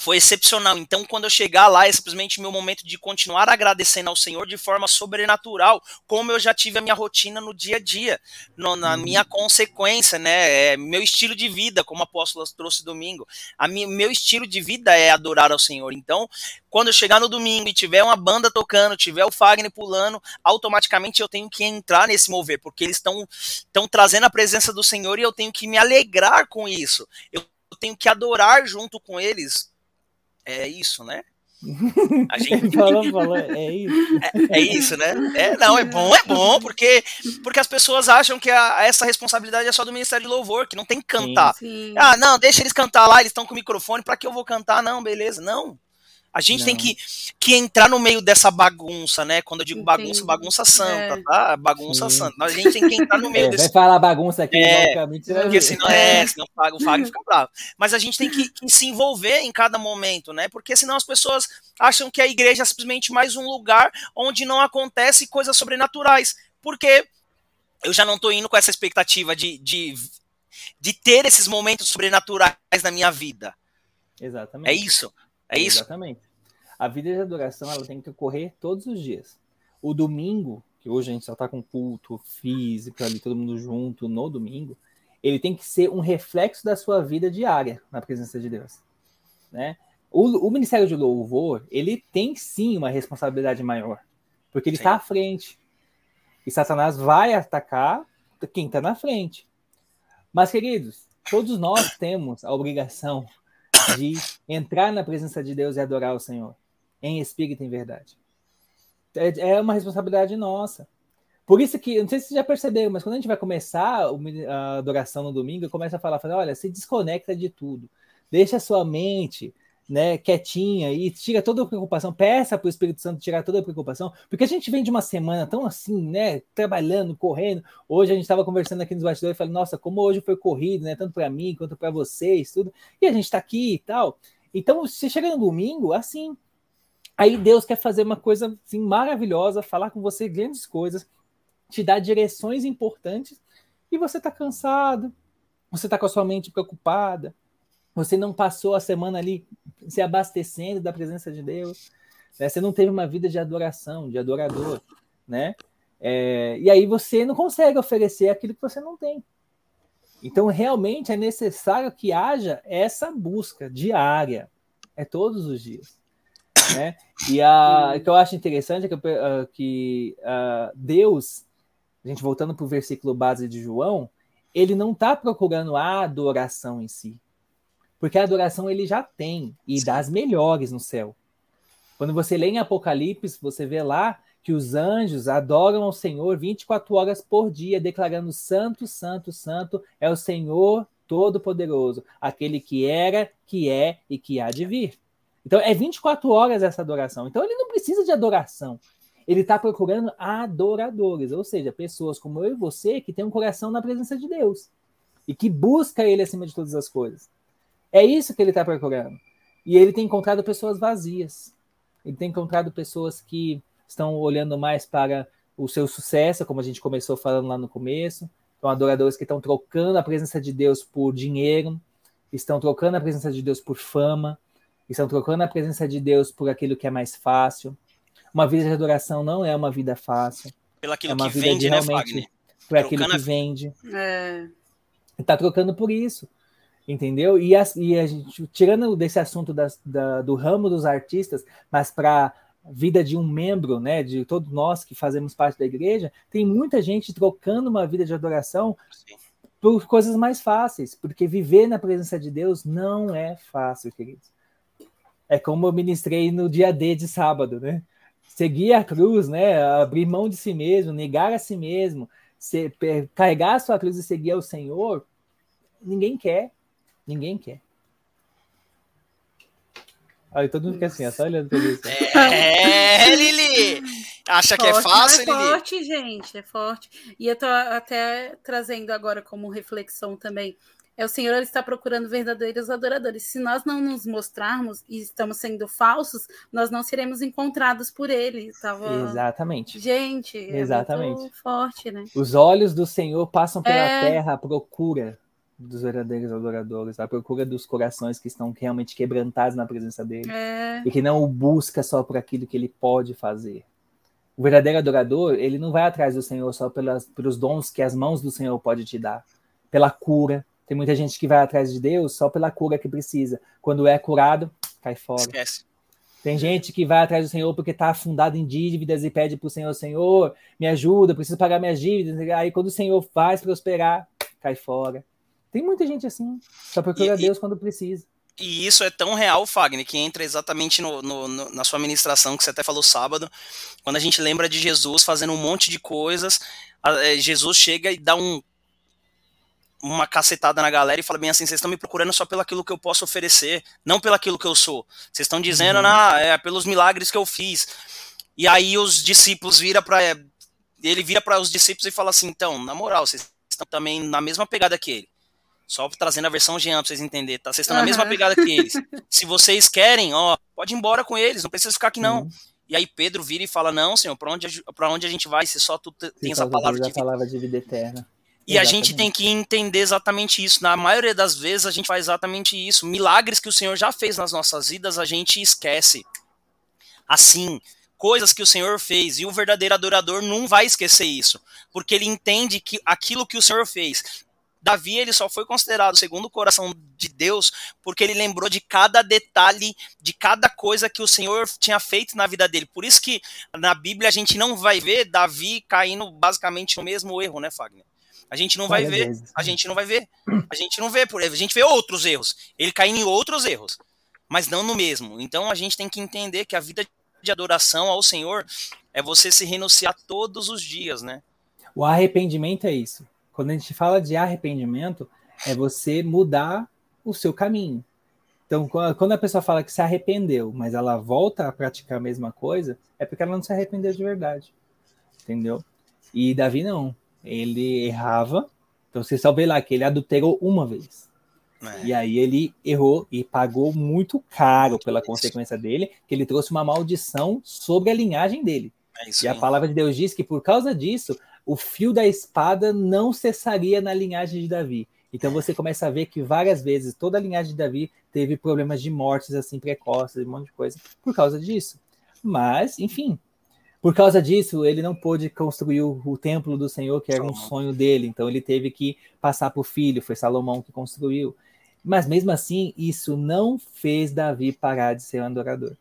foi excepcional. Então, quando eu chegar lá, é simplesmente meu momento de continuar agradecendo ao Senhor de forma sobrenatural, como eu já tive a minha rotina no dia a dia, no, na uhum. minha consequência, né? É meu estilo de vida, como o apóstolo trouxe domingo. A minha, meu estilo de vida é adorar ao Senhor. Então, quando eu chegar no domingo e tiver uma banda tocando, tiver o Fagner pulando, automaticamente eu tenho que entrar nesse mover, porque eles estão trazendo a presença do Senhor e eu tenho que me alegrar com isso. Eu tenho que adorar junto com eles é isso, né?
A gente falou, falou, é isso.
É, é, isso, né? É, não, é bom, é bom, porque, porque as pessoas acham que a, essa responsabilidade é só do Ministério de Louvor, que não tem que cantar. Sim, sim. Ah, não, deixa eles cantar lá, eles estão com o microfone, para que eu vou cantar? Não, beleza, não. A gente não. tem que, que entrar no meio dessa bagunça, né? Quando eu digo bagunça, bagunça santa, é. tá? Bagunça Sim. santa. A gente tem que entrar no meio
é,
desse.
Vai falar bagunça aqui,
é, porque senão, é, senão o Fábio fica bravo. Mas a gente tem que, que, se envolver em cada momento, né? Porque senão as pessoas acham que a igreja é simplesmente mais um lugar onde não acontece coisas sobrenaturais. Porque eu já não tô indo com essa expectativa de, de, de ter esses momentos sobrenaturais na minha vida.
Exatamente.
É isso. É isso?
Exatamente. A vida de adoração ela tem que ocorrer todos os dias. O domingo, que hoje a gente só está com culto físico ali, todo mundo junto no domingo, ele tem que ser um reflexo da sua vida diária na presença de Deus. Né? O, o Ministério de Louvor, ele tem sim uma responsabilidade maior, porque ele está à frente. E Satanás vai atacar quem está na frente. Mas, queridos, todos nós temos a obrigação de entrar na presença de Deus e adorar o Senhor, em espírito e em verdade. É, é uma responsabilidade nossa. Por isso que, não sei se vocês já perceberam, mas quando a gente vai começar a adoração no domingo, começa a falar, fala, olha, se desconecta de tudo. Deixa a sua mente né, quietinha e tira toda a preocupação, peça para o Espírito Santo tirar toda a preocupação, porque a gente vem de uma semana tão assim, né, trabalhando, correndo. Hoje a gente estava conversando aqui nos bastidores e falei, nossa, como hoje foi corrido, né, tanto para mim quanto para vocês, tudo. E a gente está aqui e tal. Então, você chega no domingo, assim, aí Deus quer fazer uma coisa assim, maravilhosa, falar com você grandes coisas, te dar direções importantes, e você está cansado, você está com a sua mente preocupada, você não passou a semana ali se abastecendo da presença de Deus, né? você não teve uma vida de adoração, de adorador, né? É, e aí você não consegue oferecer aquilo que você não tem. Então, realmente é necessário que haja essa busca diária, é todos os dias. Né? E a, o que eu acho interessante é que, uh, que uh, Deus, a gente voltando para o versículo base de João, ele não está procurando a adoração em si. Porque a adoração ele já tem, e das melhores no céu. Quando você lê em Apocalipse, você vê lá que os anjos adoram ao Senhor 24 horas por dia, declarando: Santo, Santo, Santo é o Senhor Todo-Poderoso, aquele que era, que é e que há de vir. Então é 24 horas essa adoração. Então ele não precisa de adoração. Ele está procurando adoradores, ou seja, pessoas como eu e você que tem um coração na presença de Deus e que busca Ele acima de todas as coisas. É isso que ele está procurando. E ele tem encontrado pessoas vazias. Ele tem encontrado pessoas que estão olhando mais para o seu sucesso, como a gente começou falando lá no começo. São adoradores que estão trocando a presença de Deus por dinheiro, estão trocando a presença de Deus por fama, estão trocando a presença de Deus por aquilo que é mais fácil. Uma vida de adoração não é uma vida fácil.
Pelo aquilo é uma que vida vende, né, Fagner?
Por aquilo que vende. É. Está trocando por isso entendeu? E a, e a gente, tirando desse assunto das, da, do ramo dos artistas, mas para vida de um membro, né, de todos nós que fazemos parte da igreja, tem muita gente trocando uma vida de adoração Sim. por coisas mais fáceis, porque viver na presença de Deus não é fácil, queridos. É como eu ministrei no dia D de sábado, né? Seguir a cruz, né? Abrir mão de si mesmo, negar a si mesmo, ser, carregar a sua cruz e seguir ao Senhor, ninguém quer. Ninguém quer. Aí todo mundo quer assim, é só olhando pra isso.
É, Lili! Acha forte, que é fácil,
Lili? É forte, gente, é forte. E eu tô até trazendo agora como reflexão também. É o Senhor ele está procurando verdadeiros adoradores. Se nós não nos mostrarmos e estamos sendo falsos, nós não seremos encontrados por Ele. Tava...
Exatamente.
Gente, é Exatamente. forte, né?
Os olhos do Senhor passam pela é... terra à procura dos verdadeiros adoradores, a procura dos corações que estão realmente quebrantados na presença dele é. e que não o busca só por aquilo que ele pode fazer. O verdadeiro adorador, ele não vai atrás do Senhor só pelas, pelos dons que as mãos do Senhor pode te dar, pela cura. Tem muita gente que vai atrás de Deus só pela cura que precisa. Quando é curado, cai fora. Esquece. Tem gente que vai atrás do Senhor porque está afundado em dívidas e pede para o Senhor, Senhor, me ajuda, preciso pagar minhas dívidas. Aí quando o Senhor faz prosperar, cai fora. Tem muita gente assim, só procura e, Deus quando precisa.
E isso é tão real, Fagner, que entra exatamente no, no, no, na sua ministração, que você até falou sábado, quando a gente lembra de Jesus fazendo um monte de coisas, é, Jesus chega e dá um, uma cacetada na galera e fala bem assim, vocês estão me procurando só pelo aquilo que eu posso oferecer, não pelo aquilo que eu sou. Vocês estão dizendo, uhum. ah, é pelos milagres que eu fiz. E aí os discípulos vira para ele vira para os discípulos e fala assim, então, na moral, vocês estão também na mesma pegada que ele. Só trazendo a versão Jean pra vocês entenderem, tá? Vocês estão uhum. na mesma pegada que eles. Se vocês querem, ó, pode ir embora com eles, não precisa ficar aqui não. Uhum. E aí Pedro vira e fala: Não, senhor, para onde, pra onde a gente vai se só tu tens a palavra de vida?
palavra de vida eterna.
E Exatamente. a gente tem que entender exatamente isso. Na maioria das vezes a gente faz exatamente isso. Milagres que o Senhor já fez nas nossas vidas, a gente esquece. Assim, coisas que o Senhor fez. E o verdadeiro adorador não vai esquecer isso. Porque ele entende que aquilo que o Senhor fez Davi ele só foi considerado segundo o coração de Deus porque ele lembrou de cada detalhe, de cada coisa que o Senhor tinha feito na vida dele. Por isso que na Bíblia a gente não vai ver Davi caindo basicamente no mesmo erro, né, Fagner? A gente não vai ver, a gente não vai ver, a gente não vê por a gente vê outros erros. Ele caindo em outros erros, mas não no mesmo. Então a gente tem que entender que a vida de adoração ao Senhor é você se renunciar todos os dias, né?
O arrependimento é isso. Quando a gente fala de arrependimento, é você mudar o seu caminho. Então, quando a pessoa fala que se arrependeu, mas ela volta a praticar a mesma coisa, é porque ela não se arrependeu de verdade. Entendeu? E Davi não. Ele errava. Então você só vê lá que ele adulterou uma vez. É. E aí ele errou e pagou muito caro pela consequência dele, que ele trouxe uma maldição sobre a linhagem dele. É e a palavra de Deus diz que por causa disso, o fio da espada não cessaria na linhagem de Davi. Então você começa a ver que várias vezes toda a linhagem de Davi teve problemas de mortes assim precoces, um monte de coisa por causa disso. Mas, enfim, por causa disso, ele não pôde construir o, o templo do Senhor, que era um sonho dele. Então ele teve que passar para o filho, foi Salomão que construiu. Mas mesmo assim, isso não fez Davi parar de ser um adorador.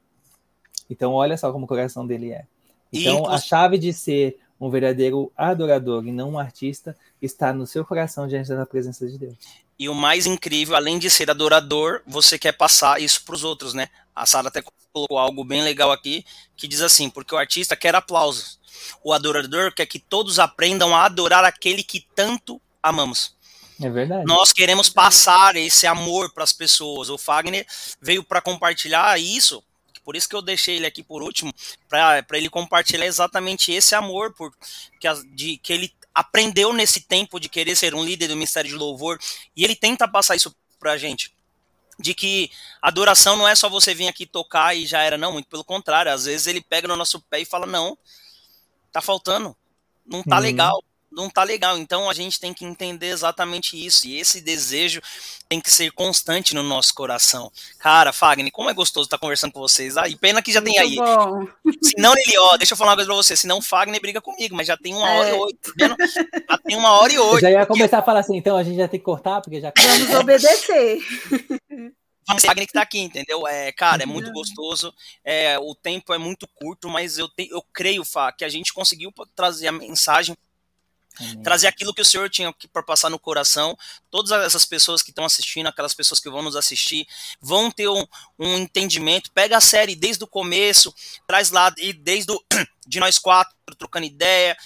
Então, olha só como o coração dele é. Então, a chave de ser um verdadeiro adorador e não um artista está no seu coração diante da presença de Deus.
E o mais incrível, além de ser adorador, você quer passar isso para os outros, né? A Sara até colocou algo bem legal aqui, que diz assim, porque o artista quer aplausos. O adorador quer que todos aprendam a adorar aquele que tanto amamos.
É verdade.
Nós queremos passar esse amor para as pessoas. O Fagner veio para compartilhar isso, por isso que eu deixei ele aqui por último, para ele compartilhar exatamente esse amor por, que, de, que ele aprendeu nesse tempo de querer ser um líder do Ministério de Louvor. E ele tenta passar isso para a gente de que adoração não é só você vir aqui tocar e já era, não, muito pelo contrário, às vezes ele pega no nosso pé e fala, não, tá faltando, não tá uhum. legal, não tá legal. Então a gente tem que entender exatamente isso. E esse desejo tem que ser constante no nosso coração. Cara, Fagner, como é gostoso estar conversando com vocês. Ah, e pena que já Muito tem aí. Bom. Se não, ele, ó, deixa eu falar uma coisa pra você. Se não, Fagner briga comigo, mas já tem uma é. hora e oito. Tá já tem uma hora e oito.
já ia começar porque... a falar assim, então a gente já tem que cortar, porque já.
Vamos obedecer.
Vamos Fagner que tá aqui, entendeu? É, cara, é muito gostoso. É, o tempo é muito curto, mas eu, te, eu creio, Fá, que a gente conseguiu trazer a mensagem Amém. trazer aquilo que o Senhor tinha para passar no coração. Todas essas pessoas que estão assistindo, aquelas pessoas que vão nos assistir, vão ter um, um entendimento. Pega a série desde o começo, traz lá e desde o, de nós quatro trocando ideia,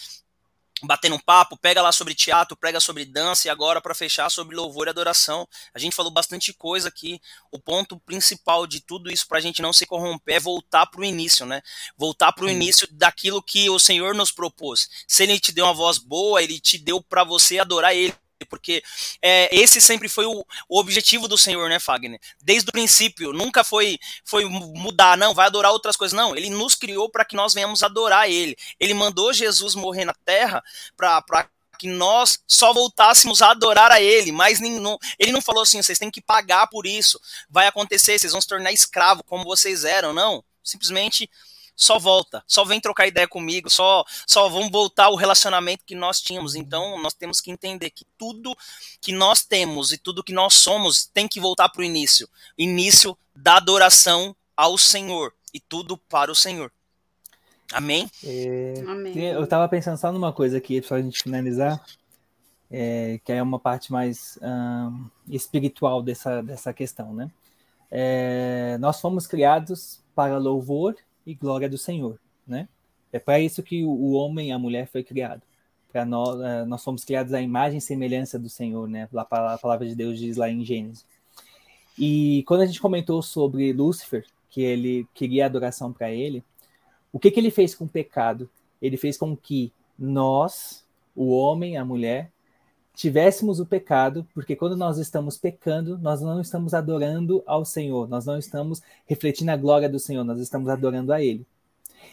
batendo um papo, pega lá sobre teatro, prega sobre dança e agora para fechar sobre louvor e adoração. A gente falou bastante coisa aqui. O ponto principal de tudo isso para a gente não se corromper é voltar para o início, né? Voltar para o início daquilo que o Senhor nos propôs. Se Ele te deu uma voz boa, Ele te deu para você adorar Ele porque é, esse sempre foi o, o, objetivo do Senhor, né, Fagner? Desde o princípio, nunca foi, foi mudar, não, vai adorar outras coisas, não. Ele nos criou para que nós venhamos adorar Ele. Ele mandou Jesus morrer na terra para que nós só voltássemos a adorar a Ele, mas ele não falou assim, vocês têm que pagar por isso, vai acontecer, vocês vão se tornar escravo como vocês eram, não. Simplesmente só volta, só vem trocar ideia comigo, só só vamos voltar ao relacionamento que nós tínhamos. Então, nós temos que entender que tudo que nós temos e tudo que nós somos tem que voltar para o início, início da adoração ao Senhor e tudo para o Senhor. Amém?
É, Amém. Eu estava pensando só numa coisa aqui, para a gente finalizar, é, que é uma parte mais um, espiritual dessa, dessa questão, né? É, nós fomos criados para louvor e glória do Senhor, né? É para isso que o homem e a mulher foi criado. Para nós, é, nós fomos criados à imagem e semelhança do Senhor, né? A palavra de Deus diz lá em Gênesis. E quando a gente comentou sobre Lúcifer, que ele queria adoração para ele, o que, que ele fez com o pecado? Ele fez com que nós, o homem, a mulher, tivéssemos o pecado, porque quando nós estamos pecando, nós não estamos adorando ao Senhor, nós não estamos refletindo a glória do Senhor, nós estamos adorando a Ele.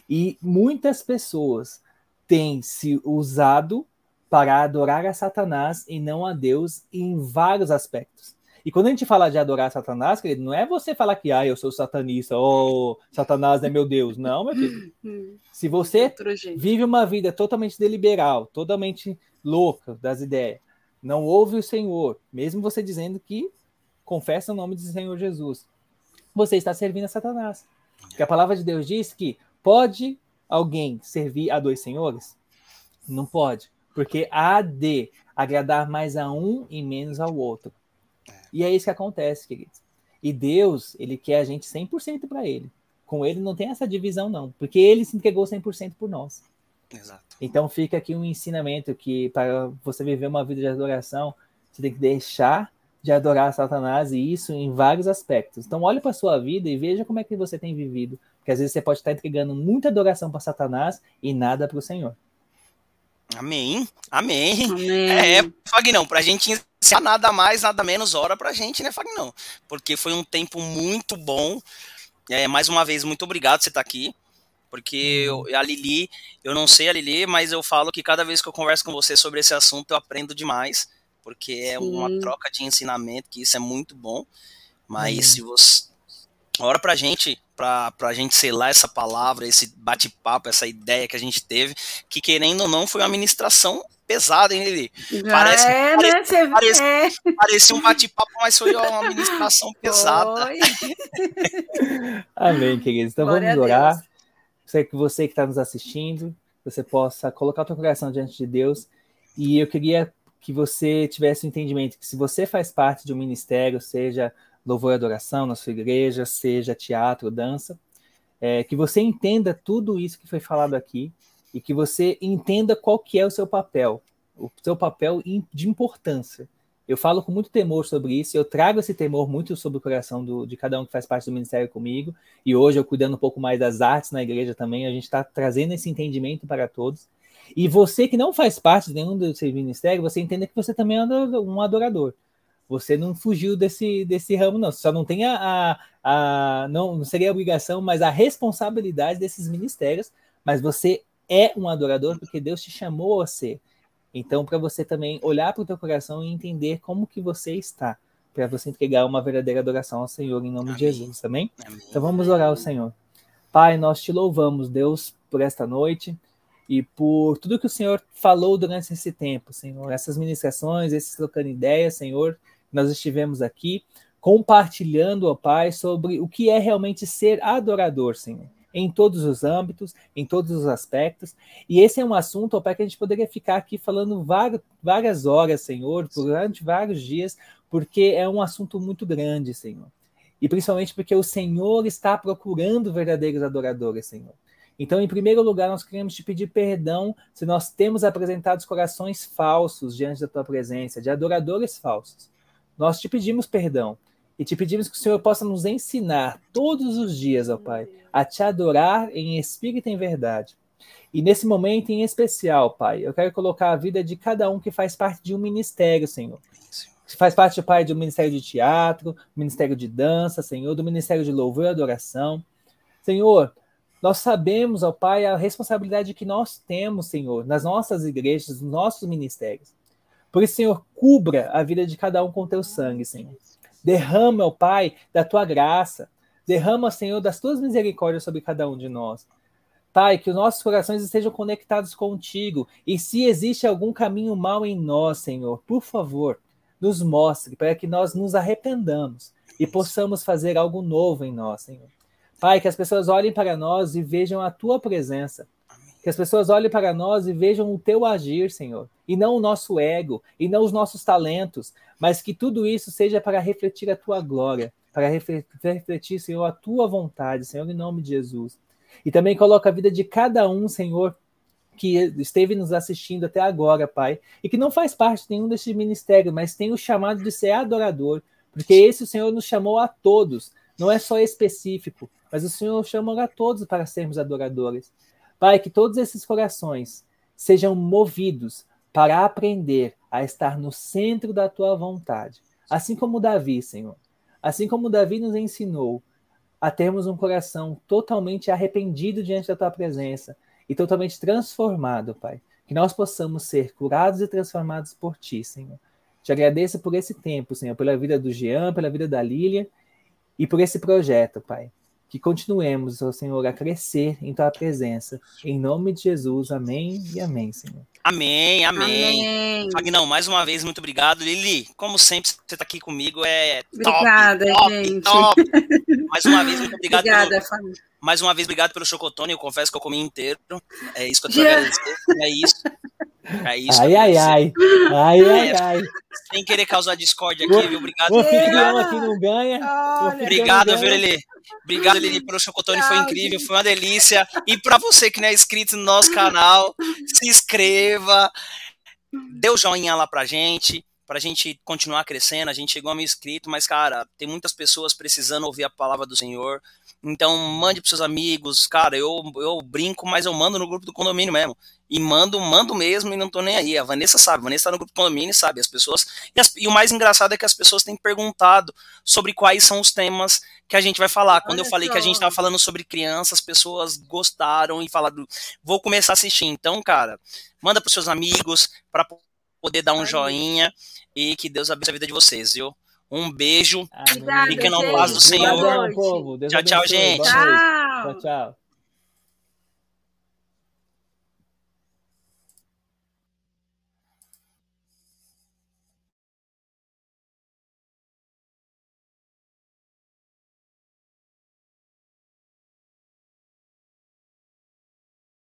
E muitas pessoas têm se usado para adorar a Satanás e não a Deus em vários aspectos. E quando a gente fala de adorar Satanás, querido, não é você falar que ah, eu sou satanista, ou oh, Satanás é meu Deus. Não, meu filho. Se você vive uma vida totalmente deliberal, totalmente louca das ideias, não ouve o Senhor, mesmo você dizendo que confessa o nome do Senhor Jesus, você está servindo a Satanás. Porque a palavra de Deus diz que pode alguém servir a dois senhores? Não pode, porque há de agradar mais a um e menos ao outro. E é isso que acontece, queridos. E Deus, ele quer a gente 100% para ele. Com ele não tem essa divisão não, porque ele se entregou 100% por nós. Exato. Então fica aqui um ensinamento que para você viver uma vida de adoração, você tem que deixar de adorar Satanás, e isso em vários aspectos. Então, olhe para a sua vida e veja como é que você tem vivido. Porque às vezes você pode estar entregando muita adoração para Satanás e nada para o Senhor.
Amém. Amém. Amém. É, Fagnão, para a gente encerrar nada mais, nada menos hora para a gente, né, Fagnão? Porque foi um tempo muito bom. É, mais uma vez, muito obrigado por você estar aqui. Porque eu, uhum. a Lili, eu não sei a Lili, mas eu falo que cada vez que eu converso com você sobre esse assunto, eu aprendo demais. Porque é Sim. uma troca de ensinamento, que isso é muito bom. Mas uhum. se você. Ora pra gente, pra, pra gente selar essa palavra, esse bate-papo, essa ideia que a gente teve, que querendo ou não, foi uma ministração pesada, hein, Lili?
Parece, é, parece, né?
parece, é. Parecia um bate-papo, mas foi uma ministração pesada.
Amém, queridos. Então Glória vamos orar sei que você que está nos assistindo, você possa colocar o teu coração diante de Deus. E eu queria que você tivesse o um entendimento que se você faz parte de um ministério, seja louvor e adoração na sua igreja, seja teatro, dança, é, que você entenda tudo isso que foi falado aqui e que você entenda qual que é o seu papel, o seu papel de importância. Eu falo com muito temor sobre isso, eu trago esse temor muito sobre o coração do, de cada um que faz parte do ministério comigo, e hoje eu cuidando um pouco mais das artes na igreja também, a gente está trazendo esse entendimento para todos. E você que não faz parte de nenhum desses ministérios, você entenda que você também é um adorador. Você não fugiu desse, desse ramo, não. Você só não tem a, a, a não, não seria a obrigação, mas a responsabilidade desses ministérios. Mas você é um adorador porque Deus te chamou a ser. Então, para você também olhar para o teu coração e entender como que você está, para você entregar uma verdadeira adoração ao Senhor em nome Amém. de Jesus, amém? Amém? Então vamos orar ao Senhor. Pai, nós te louvamos, Deus, por esta noite e por tudo que o Senhor falou durante esse tempo, Senhor. Essas ministrações, esses trocando ideias, Senhor, nós estivemos aqui compartilhando, ó Pai, sobre o que é realmente ser adorador, Senhor em todos os âmbitos, em todos os aspectos. E esse é um assunto, Pai, que a gente poderia ficar aqui falando várias, várias horas, Senhor, durante vários dias, porque é um assunto muito grande, Senhor. E principalmente porque o Senhor está procurando verdadeiros adoradores, Senhor. Então, em primeiro lugar, nós queremos te pedir perdão se nós temos apresentado corações falsos diante da tua presença, de adoradores falsos. Nós te pedimos perdão e te pedimos que o Senhor possa nos ensinar todos os dias, ó Pai, a te adorar em espírito e em verdade. E nesse momento em especial, Pai, eu quero colocar a vida de cada um que faz parte de um ministério, Senhor. Que faz parte, Pai, do ministério de teatro, ministério de dança, Senhor, do ministério de louvor e adoração. Senhor, nós sabemos, ó Pai, a responsabilidade que nós temos, Senhor, nas nossas igrejas, nos nossos ministérios. Por isso, Senhor, cubra a vida de cada um com teu sangue, Senhor. Derrama, ó Pai, da tua graça. Derrama, Senhor, das tuas misericórdias sobre cada um de nós. Pai, que os nossos corações estejam conectados contigo. E se existe algum caminho mal em nós, Senhor, por favor, nos mostre para que nós nos arrependamos e possamos fazer algo novo em nós, Senhor. Pai, que as pessoas olhem para nós e vejam a tua presença. Que as pessoas olhem para nós e vejam o teu agir, Senhor, e não o nosso ego, e não os nossos talentos, mas que tudo isso seja para refletir a tua glória, para refletir, Senhor, a tua vontade, Senhor, em nome de Jesus. E também coloca a vida de cada um, Senhor, que esteve nos assistindo até agora, Pai, e que não faz parte nenhum desses ministérios, mas tem o chamado de ser adorador, porque esse o Senhor nos chamou a todos, não é só específico, mas o Senhor chamou a todos para sermos adoradores. Pai, que todos esses corações sejam movidos para aprender a estar no centro da tua vontade. Assim como Davi, Senhor. Assim como Davi nos ensinou a termos um coração totalmente arrependido diante da tua presença e totalmente transformado, Pai. Que nós possamos ser curados e transformados por ti, Senhor. Te agradeço por esse tempo, Senhor, pela vida do Jean, pela vida da Lília e por esse projeto, Pai que continuemos, ó Senhor, a crescer em tua presença. Em nome de Jesus, amém e amém, Senhor.
Amém, amém. Fagnão, mais uma vez, muito obrigado. Lili, como sempre, você está aqui comigo, é
Obrigada, top, gente.
top. Mais uma vez, muito obrigado.
Obrigada, pelo,
mais uma vez, obrigado pelo chocotone, eu confesso que eu comi inteiro. É isso que eu tenho a agradecer, é isso. É isso.
Ai, ai, ai. Ai, ai, é, ai.
Sem querer causar discórdia aqui, viu? Obrigado. O
anfitrião aqui não ganha.
Obrigado, viu, Lili? Obrigado, Lili, pelo chocotone, foi incrível, foi uma delícia. E para você que não é inscrito no nosso canal, se inscreva, dê o joinha lá pra gente, para a gente continuar crescendo. A gente chegou a mil inscritos, mas, cara, tem muitas pessoas precisando ouvir a palavra do Senhor. Então, mande para seus amigos. Cara, eu, eu brinco, mas eu mando no grupo do condomínio mesmo. E mando, mando mesmo e não tô nem aí. A Vanessa sabe, a Vanessa tá no grupo do condomínio, sabe? As pessoas. E, as, e, o mais engraçado é que as pessoas têm perguntado sobre quais são os temas que a gente vai falar. Quando Olha eu falei só. que a gente tava falando sobre crianças, as pessoas gostaram e falaram, vou começar a assistir. Então, cara, manda pros seus amigos para poder dar um joinha e que Deus abençoe a vida de vocês, viu? Um beijo. Fiquem na paz do Senhor.
povo.
tchau, tchau, gente.
Tchau,
tchau.